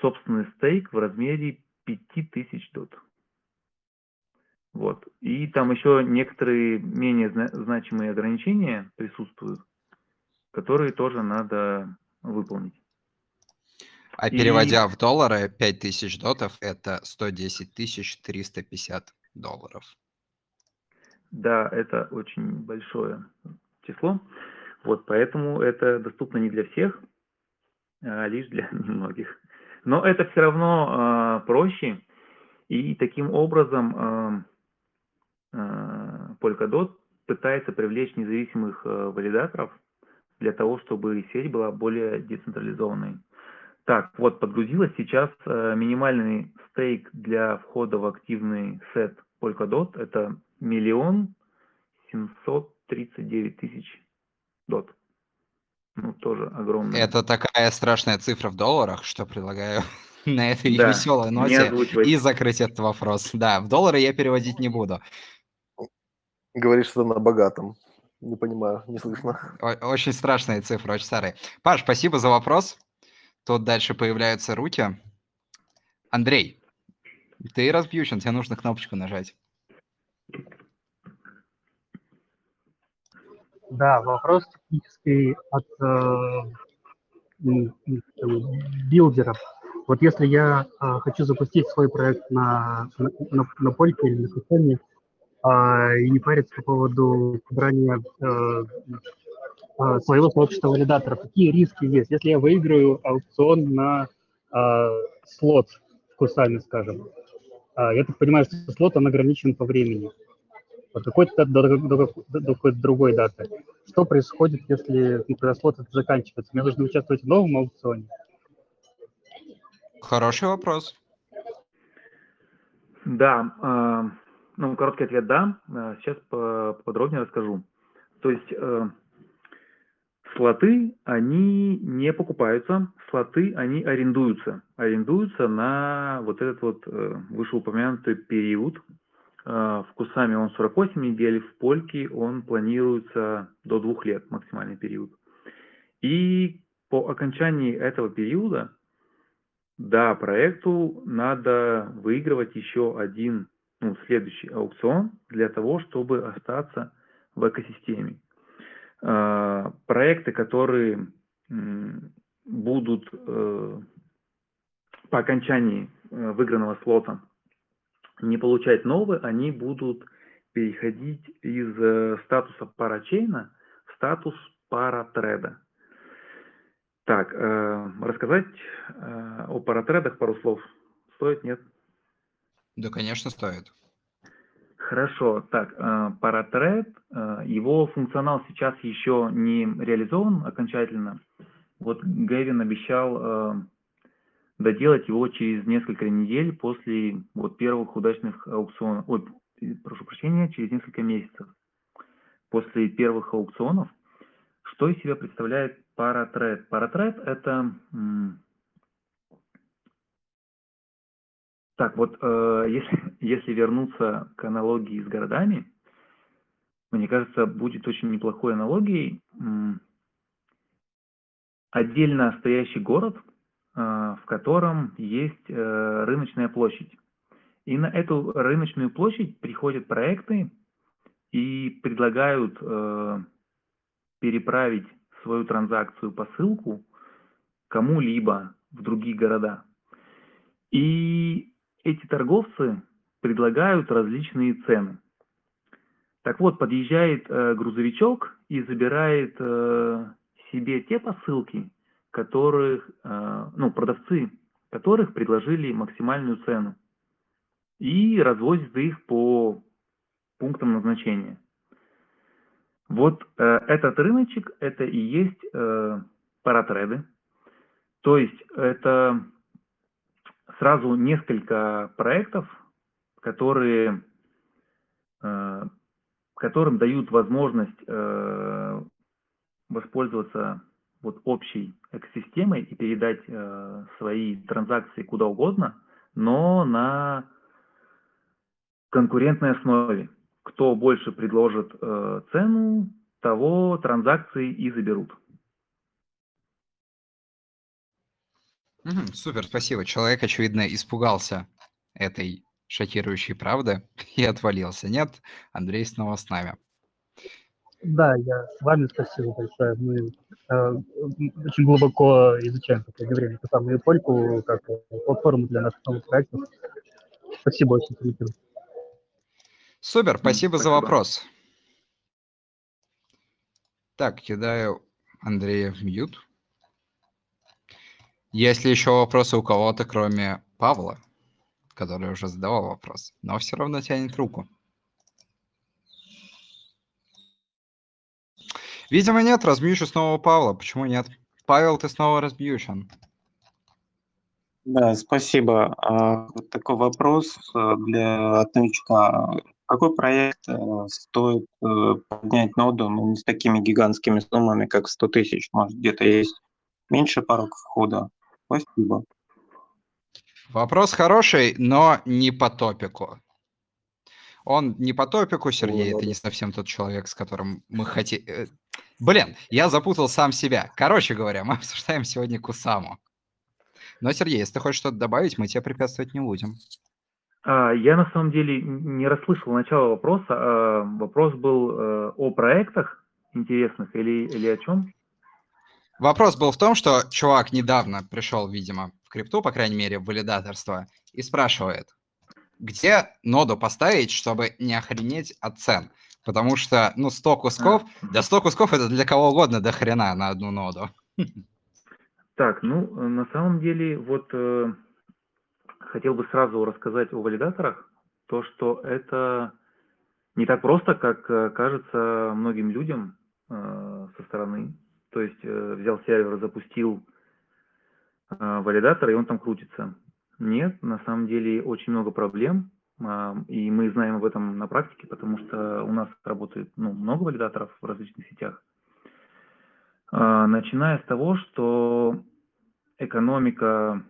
собственный стейк в размере 5000 дот. Вот. И там еще некоторые менее зна значимые ограничения присутствуют, которые тоже надо выполнить. А переводя в доллары, 5000 дотов – это 110 350 долларов. Да, это очень большое число. Вот, поэтому это доступно не для всех, а лишь для немногих. Но это все равно э, проще, и таким образом э, э, Polkadot пытается привлечь независимых э, валидаторов для того, чтобы сеть была более децентрализованной. Так, вот подгрузилась сейчас э, минимальный стейк для входа в активный сет Polkadot. Это миллион семьсот тридцать девять тысяч дот. Ну, тоже огромный. Это такая страшная цифра в долларах, что предлагаю на этой Да, веселой ноте и закрыть этот вопрос. Да, в доллары я переводить не буду. Говоришь, что на богатом. Не понимаю, не слышно. О- Очень страшные цифры, очень старые. Паш, спасибо за вопрос. Тут дальше появляются руки. Андрей, ты разбьющен, тебе нужно кнопочку нажать. Да, вопрос технический от э, билдеров. Вот если я э, хочу запустить свой проект на, на, на, Польке или на системе а, и не париться по поводу собрания э, э, своего сообщества валидаторов, какие риски есть? Если я выиграю аукцион на э, слот в Кусаме, скажем, а, я так понимаю, что слот он ограничен по времени от какой-то до, до, до, другой даты. Что происходит, если слот этот заканчивается? Мне нужно участвовать в новом аукционе? Хороший вопрос. Да, а, ну, короткий ответ – да. А, Сейчас по- подробнее расскажу. То есть э, слоты, они не покупаются, слоты, они арендуются. Арендуются на вот этот вот э, вышеупомянутый период. Э, В Кусаме он 48 недель, в Польке он планируется до двух лет, максимальный период. И по окончании этого периода да, проекту надо выигрывать еще один, ну, следующий аукцион для того, чтобы остаться в экосистеме. А, Проекты, которые будут э, по окончании э, выигранного слота не получать новый, они будут переходить из э, статуса парачейна в статус паратреда. Так, э, рассказать э, о паратредах пару слов стоит, нет? Да, конечно, стоит. Хорошо, так, э, паратред, э, его функционал сейчас еще не реализован окончательно. Вот Гэвин обещал э, доделать его через несколько недель после вот первых удачных аукционов, ой, прошу прощения, через несколько месяцев после первых аукционов. Что из себя представляет паратред? Паратред это Так, вот э, если, если вернуться к аналогии с городами, мне кажется, будет очень неплохой аналогией отдельно стоящий город, в котором есть э, рыночная площадь. И на эту рыночную площадь приходят проекты и предлагают э, переправить свою транзакцию посылку кому-либо в другие города. И эти торговцы предлагают различные цены. Так вот, подъезжает э, грузовичок и забирает э, себе те посылки, которых, э, ну, продавцы, которых предложили максимальную цену, и развозит их по пунктам назначения. Вот э, этот рыночек, это и есть э, паратреды. То есть это сразу несколько проектов, которые, э, которым дают возможность э, воспользоваться вот общей экосистемой и передать э, свои транзакции куда угодно, но на конкурентной основе. Кто больше предложит э, цену, того транзакции и заберут. Мгм, супер, спасибо. Человек, очевидно, испугался этой шокирующей правды и отвалился. Нет, Андрей снова с нами. Да, я с вами, спасибо большое. Мы э, очень глубоко изучаем в последнее время эту самую польку как платформу для наших новых проектов. Спасибо очень, Дмитрий. Супер, спасибо за спасибо. вопрос. Так, кидаю Андрея в мьют. Есть ли еще вопросы у кого-то, кроме Павла, который уже задавал вопрос, но все равно тянет руку? Видимо, нет, размьючу снова Павла. Почему нет? Павел, ты снова размьючен. Да, спасибо. А, такой вопрос э, для от новичка. Какой проект э, стоит э, поднять ноду, но не с такими гигантскими суммами, как 100 тысяч? Может, где-то есть меньше порог входа? Спасибо. Вопрос хороший, но не по топику. Он не по топику, Сергей, это не совсем тот человек, с которым мы хотим... Блин, я запутал сам себя. Короче говоря, мы обсуждаем сегодня Кусаму. Но, Сергей, если ты хочешь что-то добавить, мы тебе препятствовать не будем. А, Я на самом деле не расслышал начало вопроса. А, Вопрос был э, о проектах интересных или, или о чем? Вопрос был в том, что чувак недавно пришел, видимо, в крипту, по крайней мере, в валидаторство, и спрашивает, где ноду поставить, чтобы не охренеть от цен? Потому что, ну, 100 кусков, да 100 кусков это для кого угодно до хрена на одну ноду. Так, ну, э, на самом деле, вот э, хотел бы сразу рассказать о валидаторах. То, что это не так просто, как э, кажется многим людям э, со стороны. То есть э, взял сервер, запустил э, валидатор, и он там крутится. Нет, на самом деле очень много проблем, а, и мы знаем об этом на практике, потому что у нас работает ну, много валидаторов в различных сетях. А, Начиная с того, что экономика,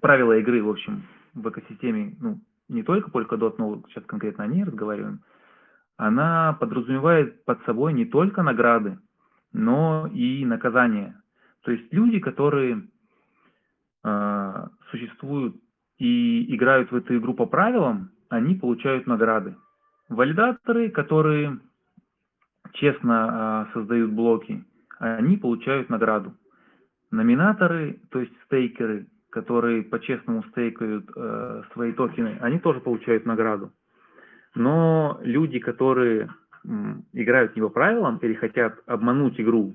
правила игры, в общем, в экосистеме, ну, не только Polkadot, но сейчас конкретно о ней разговариваем, она подразумевает под собой не только награды, но и наказания. То есть люди, которые э, существуют и играют в эту игру по правилам, они получают награды. Валидаторы, которые честно э, создают блоки, они получают награду. Номинаторы, то есть стейкеры, которые по-честному стейкают э, свои токены, они тоже получают награду. Но люди, которые играют не по правилам или хотят обмануть игру,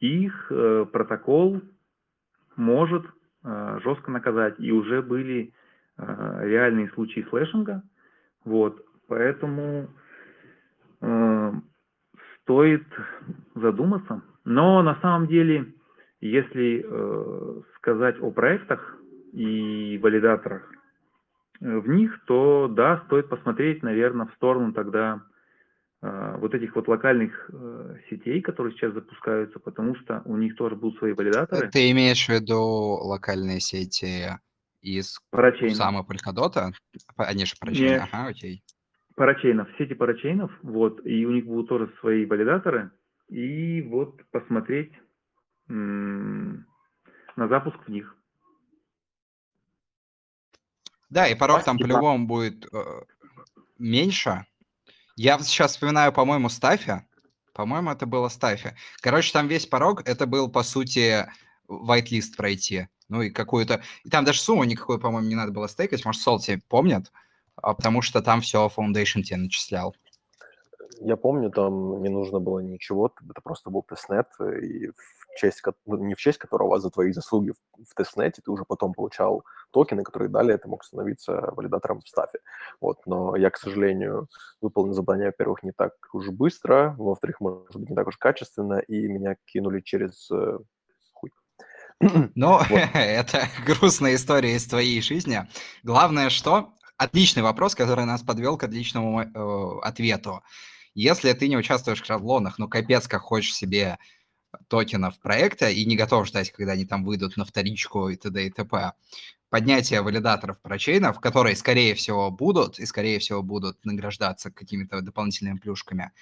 их э, протокол может жестко наказать. И уже были э, реальные случаи флешинга. Вот, поэтому э, стоит задуматься. Но на самом деле, если э, сказать о проектах и валидаторах, э, в них, то да, стоит посмотреть, наверное, в сторону тогда э, вот этих вот локальных э, сетей, которые сейчас запускаются, потому что у них тоже будут свои валидаторы. Ты имеешь в виду локальные сети из Парачейн. самого Polkadot? Они же парачейны, Нет. ага, окей. парачейнов, сети парачейнов, вот, и у них будут тоже свои валидаторы, и вот посмотреть м, на запуск в них. Да, и порог там по-любому будет э, меньше. Я сейчас вспоминаю, по-моему, Стафи. По-моему, это было Стафи. Короче, там весь порог, это был, по сути, whitelist пройти. Ну и какую-то... И там даже сумму никакой, по-моему, не надо было стейкать. Может, Солти помнит? А потому что там все Foundation тебе начислял. Я помню, там не нужно было ничего, это просто был тестнет, и честь, ну, не в честь которого, а за твои заслуги в, тестнете ты уже потом получал токены, которые далее ты мог становиться валидатором в стафе. Вот. Но я, к сожалению, выполнил задание, во-первых, не так уж быстро, во-вторых, может быть, не так уж качественно, и меня кинули через э, хуй. Ну, Вот. это грустная история из твоей жизни. Главное, что... Отличный вопрос, который нас подвел к отличному э, ответу. Если ты не участвуешь в шаблонах, но капец как хочешь себе токенов проекта и не готов ждать, когда они там выйдут на вторичку и т.д. и т.п., поднятие валидаторов парачейнов, которые, скорее всего, будут, и, скорее всего, будут награждаться какими-то дополнительными плюшками,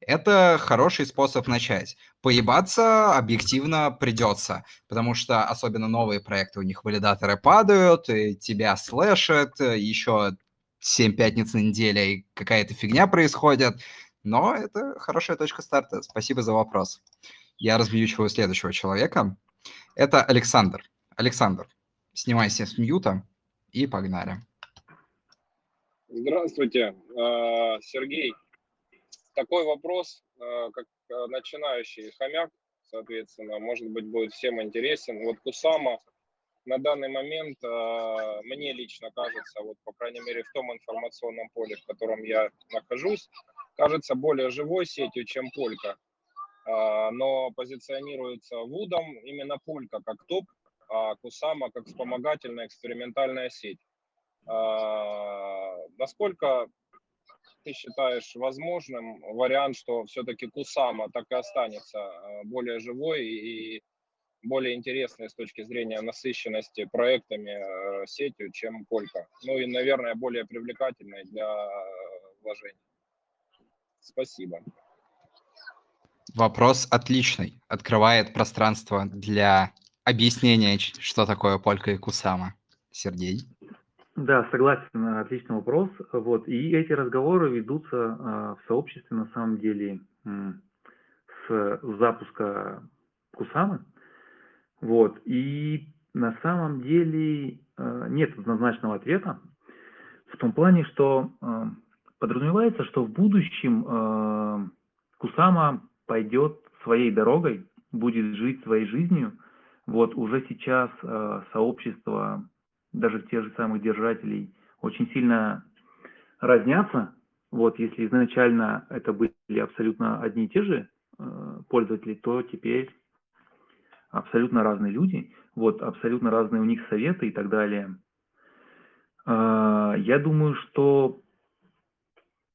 Это хороший способ начать. Поебаться объективно придется, потому что особенно новые проекты, у них валидаторы падают, и тебя слэшат, еще 7 пятниц на неделе, и какая-то фигня происходит. Но это хорошая точка старта. Спасибо за вопрос. Я разбьючиваю следующего человека. Это Александр. Александр, снимайся с мьюта и погнали. Здравствуйте, а, Сергей. Такой вопрос, а, как а, начинающий хомяк, соответственно, может быть, будет всем интересен. Вот Кусама на данный момент мне лично кажется, вот по крайней мере в том информационном поле, в котором я нахожусь, кажется более живой сетью, чем Полька. Но позиционируется Вудом именно Полька как топ, а Кусама как вспомогательная экспериментальная сеть. Насколько ты считаешь возможным вариант, что все-таки Кусама так и останется более живой и более интересной с точки зрения насыщенности проектами сетью, чем Полька? Ну и, наверное, более привлекательной для вложений. Спасибо. Вопрос отличный. Открывает пространство для объяснения, что такое Полька и Кусама. Сергей? Да, согласен, отличный вопрос. Вот. И эти разговоры ведутся э, в сообществе на самом деле э, с запуска Кусамы. Вот. И на самом деле э, нет однозначного ответа в том плане, что э, подразумевается, что в будущем Кусама пойдет своей дорогой, будет жить своей жизнью. Вот уже сейчас э, сообщество даже тех же самых держателей очень сильно разнятся. Вот если изначально это были абсолютно одни и те же э, пользователи, то теперь абсолютно разные люди, вот абсолютно разные у них советы и так далее. Э, я думаю, что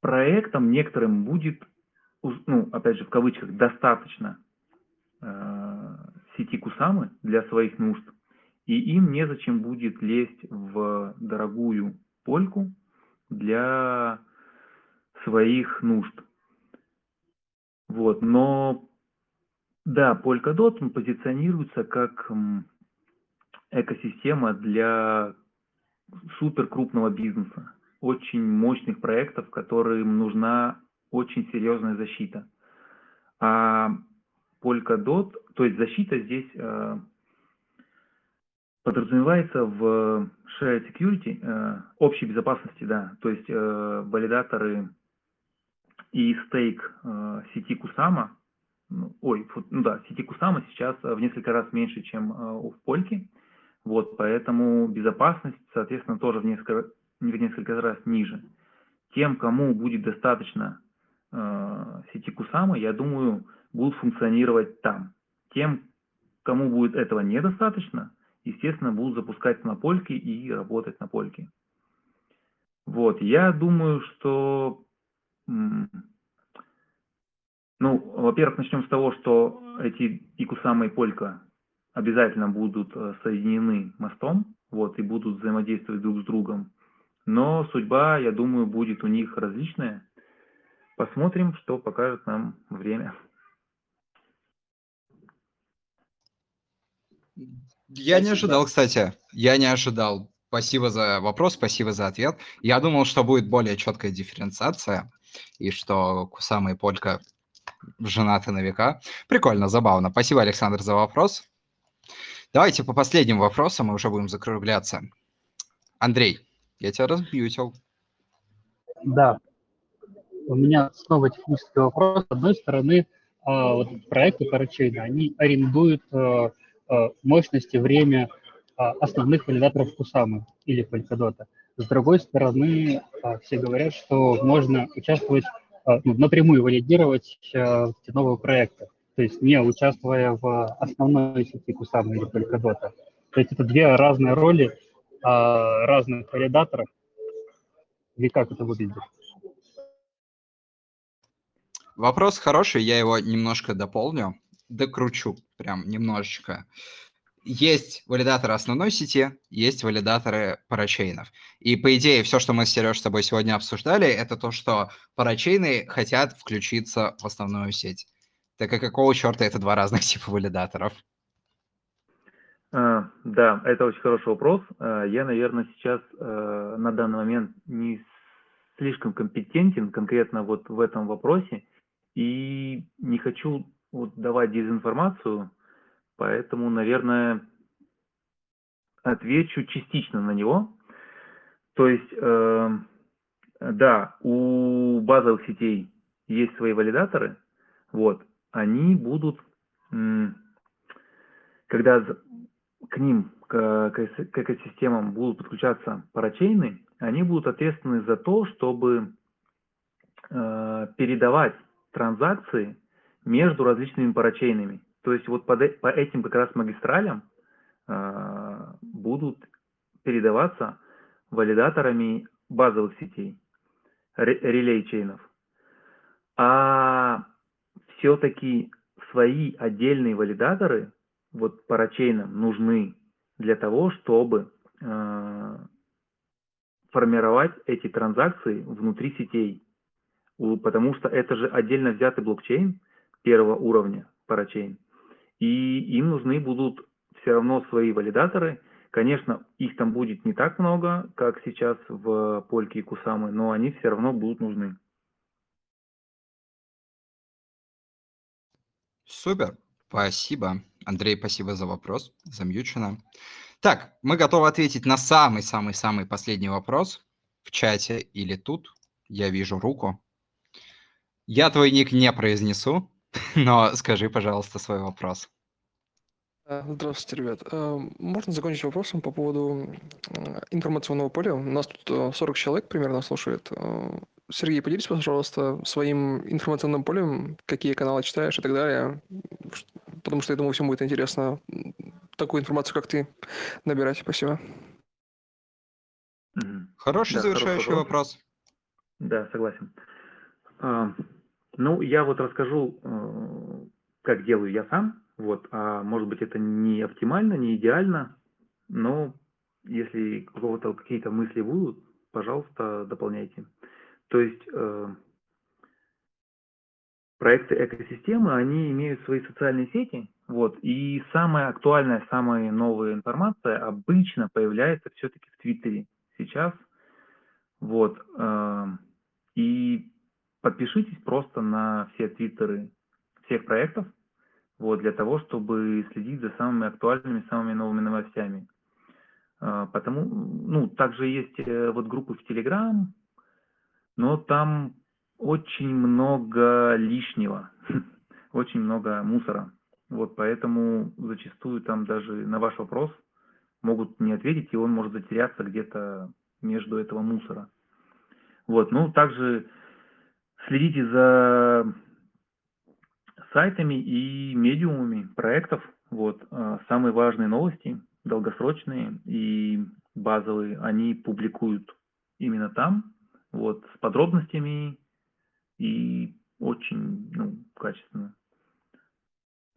проектам некоторым будет, ну, опять же, в кавычках, достаточно э, сети Кусамы для своих нужд, и им незачем будет лезть в дорогую польку для своих нужд. Вот, но да, Polkadot он позиционируется как экосистема для супер крупного бизнеса очень мощных проектов, которым нужна очень серьезная защита. А Polkadot, то есть защита здесь э, подразумевается в Shared Security, э, общей безопасности, да, то есть э, валидаторы и стейк сети Кусама, ну, ой, ну да, сети Кусама сейчас в несколько раз меньше, чем э, в Польке, вот, поэтому безопасность, соответственно, тоже в несколько, в несколько раз ниже. Тем, кому будет достаточно э, сети Кусама, я думаю, будут функционировать там. Тем, кому будет этого недостаточно, естественно, будут запускать на польке и работать на польке. Вот, я думаю, что, ну, во-первых, начнем с того, что эти и Кусама, и Полька обязательно будут э, соединены мостом, вот, и будут взаимодействовать друг с другом. Но судьба, я думаю, будет у них различная. Посмотрим, что покажет нам время. Я не ожидал, кстати. Я не ожидал. Спасибо за вопрос, спасибо за ответ. Я думал, что будет более четкая дифференциация, и что Кусама и Полька женаты на века. Прикольно, забавно. Спасибо, Александр, за вопрос. Давайте по последним вопросам мы уже будем закругляться. Андрей, я тебя разбьютил. Да. У меня снова технический вопрос. С одной стороны, а, вот проекты Парачейна, они арендуют а, а, мощности, время основных валидаторов Кусамы или Polkadot. С другой стороны, все говорят, что можно участвовать, ну, напрямую валидировать эти новые проекты, то есть не участвуя в основной сети Кусамы или Polkadot. То есть это две разные роли, разных валидаторов, или как это выглядит? Вопрос хороший, я его немножко дополню, докручу, прям немножечко. есть валидаторы основной сети, есть валидаторы парачейнов. И по идее, все, что мы с Сереж с тобой сегодня обсуждали, это то, что парачейны хотят включиться в основную сеть. Так и какого черта это два разных типа валидаторов? А, да, это очень хороший вопрос. А, я, наверное, сейчас а, на данный момент не слишком компетентен конкретно вот в этом вопросе и не хочу вот давать дезинформацию, поэтому, наверное, отвечу частично на него. То есть, э, да, у базовых сетей есть свои валидаторы, вот, они будут, когда к ним, к, экосистемам будут подключаться парачейны, они будут ответственны за то, чтобы э, передавать транзакции между различными парачейнами. То есть вот под, э, по этим как раз магистралям э, будут передаваться валидаторами базовых сетей, релей-чейнов. А все-таки свои отдельные валидаторы вот парачейнам нужны для того, чтобы э, формировать эти транзакции внутри сетей. Потому что это же отдельно взятый блокчейн первого уровня, парачейн. И им нужны будут все равно свои валидаторы. Конечно, их там будет не так много, как сейчас в Польке и Кусамы, но они все равно будут нужны. Супер, спасибо. Андрей, спасибо за вопрос, замьючено. Так, мы готовы ответить на самый-самый-самый последний вопрос в чате или тут. Я вижу руку. Я твой ник не произнесу, но скажи, пожалуйста, свой вопрос. Э, здравствуйте, ребят. Э, можно закончить вопросом по поводу э, информационного поля? У нас тут 40 человек примерно слушает. Сергей, поделись, пожалуйста, своим информационным полем, какие каналы читаешь и так далее, потому что я думаю, всем будет интересно такую информацию, как ты, набирать. Спасибо. Хороший да, завершающий вопрос. вопрос. Да, согласен. Ну, я вот расскажу, э, как делаю я сам. Вот, а может быть это не оптимально, не идеально, но если у кого-то какие-то мысли будут, пожалуйста, дополняйте. То есть э, проекты экосистемы, они имеют свои социальные сети, вот, и самая актуальная, самая новая информация обычно появляется все-таки в Твиттере сейчас, вот, э, и подпишитесь просто на все твиттеры всех проектов, вот, для того, чтобы следить за самыми актуальными, самыми новыми новостями. Э, потому, ну, также есть э, вот группы в Телеграм, но там очень много лишнего, очень много мусора. Вот поэтому зачастую там даже на ваш вопрос могут не ответить, и он может затеряться где-то между этого мусора. Вот, ну, также следите за сайтами и медиумами проектов. Вот, а, самые важные новости, долгосрочные и базовые, они публикуют именно там, вот, с подробностями и очень ну, качественно.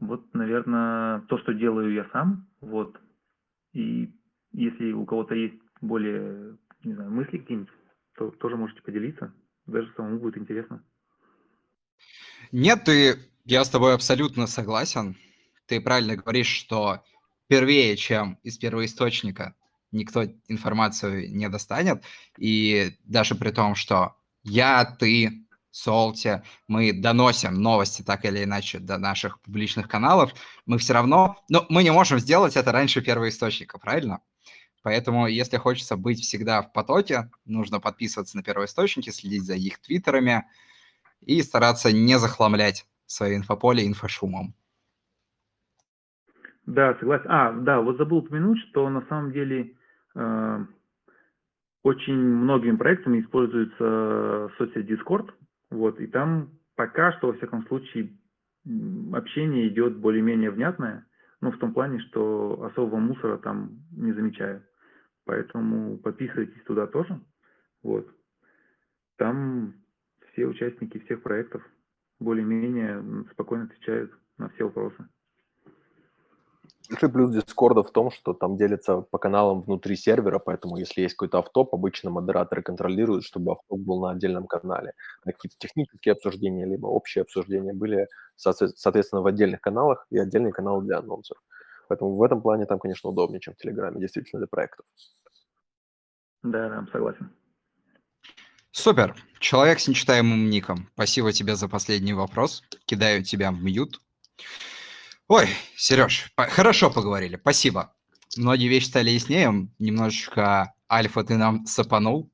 Вот, наверное, то, что делаю я сам, вот. И если у кого-то есть более, не знаю, мысли какие-нибудь, то тоже можете поделиться. Даже самому будет интересно. Нет, ты, я с тобой абсолютно согласен. Ты правильно говоришь, что первее, чем из первоисточника, никто информацию не достанет. И даже при том, что я, ты, Солте, мы доносим новости так или иначе до наших публичных каналов, мы все равно, ну, мы не можем сделать это раньше первоисточника, правильно? Поэтому, если хочется быть всегда в потоке, нужно подписываться на первоисточники, следить за их твиттерами и стараться не захламлять свое инфополе инфошумом. Да, согласен. А, да, вот забыл упомянуть, что на самом деле э, очень многими проектами используется соцсеть Discord, вот, и там пока что, во всяком случае, общение идет более-менее внятное, ну, в том плане, что особого мусора там не замечаю. Поэтому подписывайтесь туда тоже. Вот. Там все участники всех проектов более-менее спокойно отвечают на все вопросы. Большой плюс Дискорда в том, что там делится по каналам внутри сервера, поэтому если есть какой-то автоп, обычно модераторы контролируют, чтобы автоп был на отдельном канале. А какие-то технические обсуждения, либо общие обсуждения были, соответственно, в отдельных каналах и отдельные каналы для анонсов. Поэтому в этом плане там, конечно, удобнее, чем в Телеграме, действительно, для проектов. Да, да, согласен. Супер. Человек с нечитаемым ником. Спасибо тебе за последний вопрос. Кидаю тебя в мьют. Ой, Сереж, хорошо поговорили, спасибо. Многие вещи стали яснее, немножечко альфа ты нам сапанул.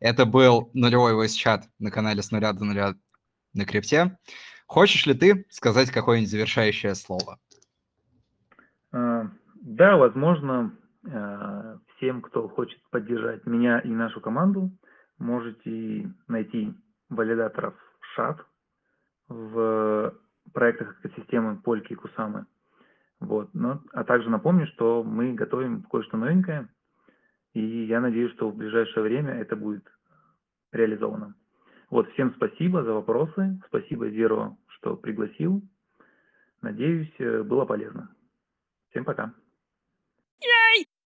Это был нулевой voice чат на канале с нуля до нуля на крипте. Хочешь ли ты сказать какое-нибудь завершающее слово? А, да, возможно, а, всем, кто хочет поддержать меня и нашу команду, можете найти валидаторов шат в проектах экосистемы Польки и Кусамы. Вот. Но, а также напомню, что мы готовим кое-что новенькое, и я надеюсь, что в ближайшее время это будет реализовано. Вот, всем спасибо за вопросы, спасибо Зеро, что пригласил. Надеюсь, э, было полезно. Всем пока.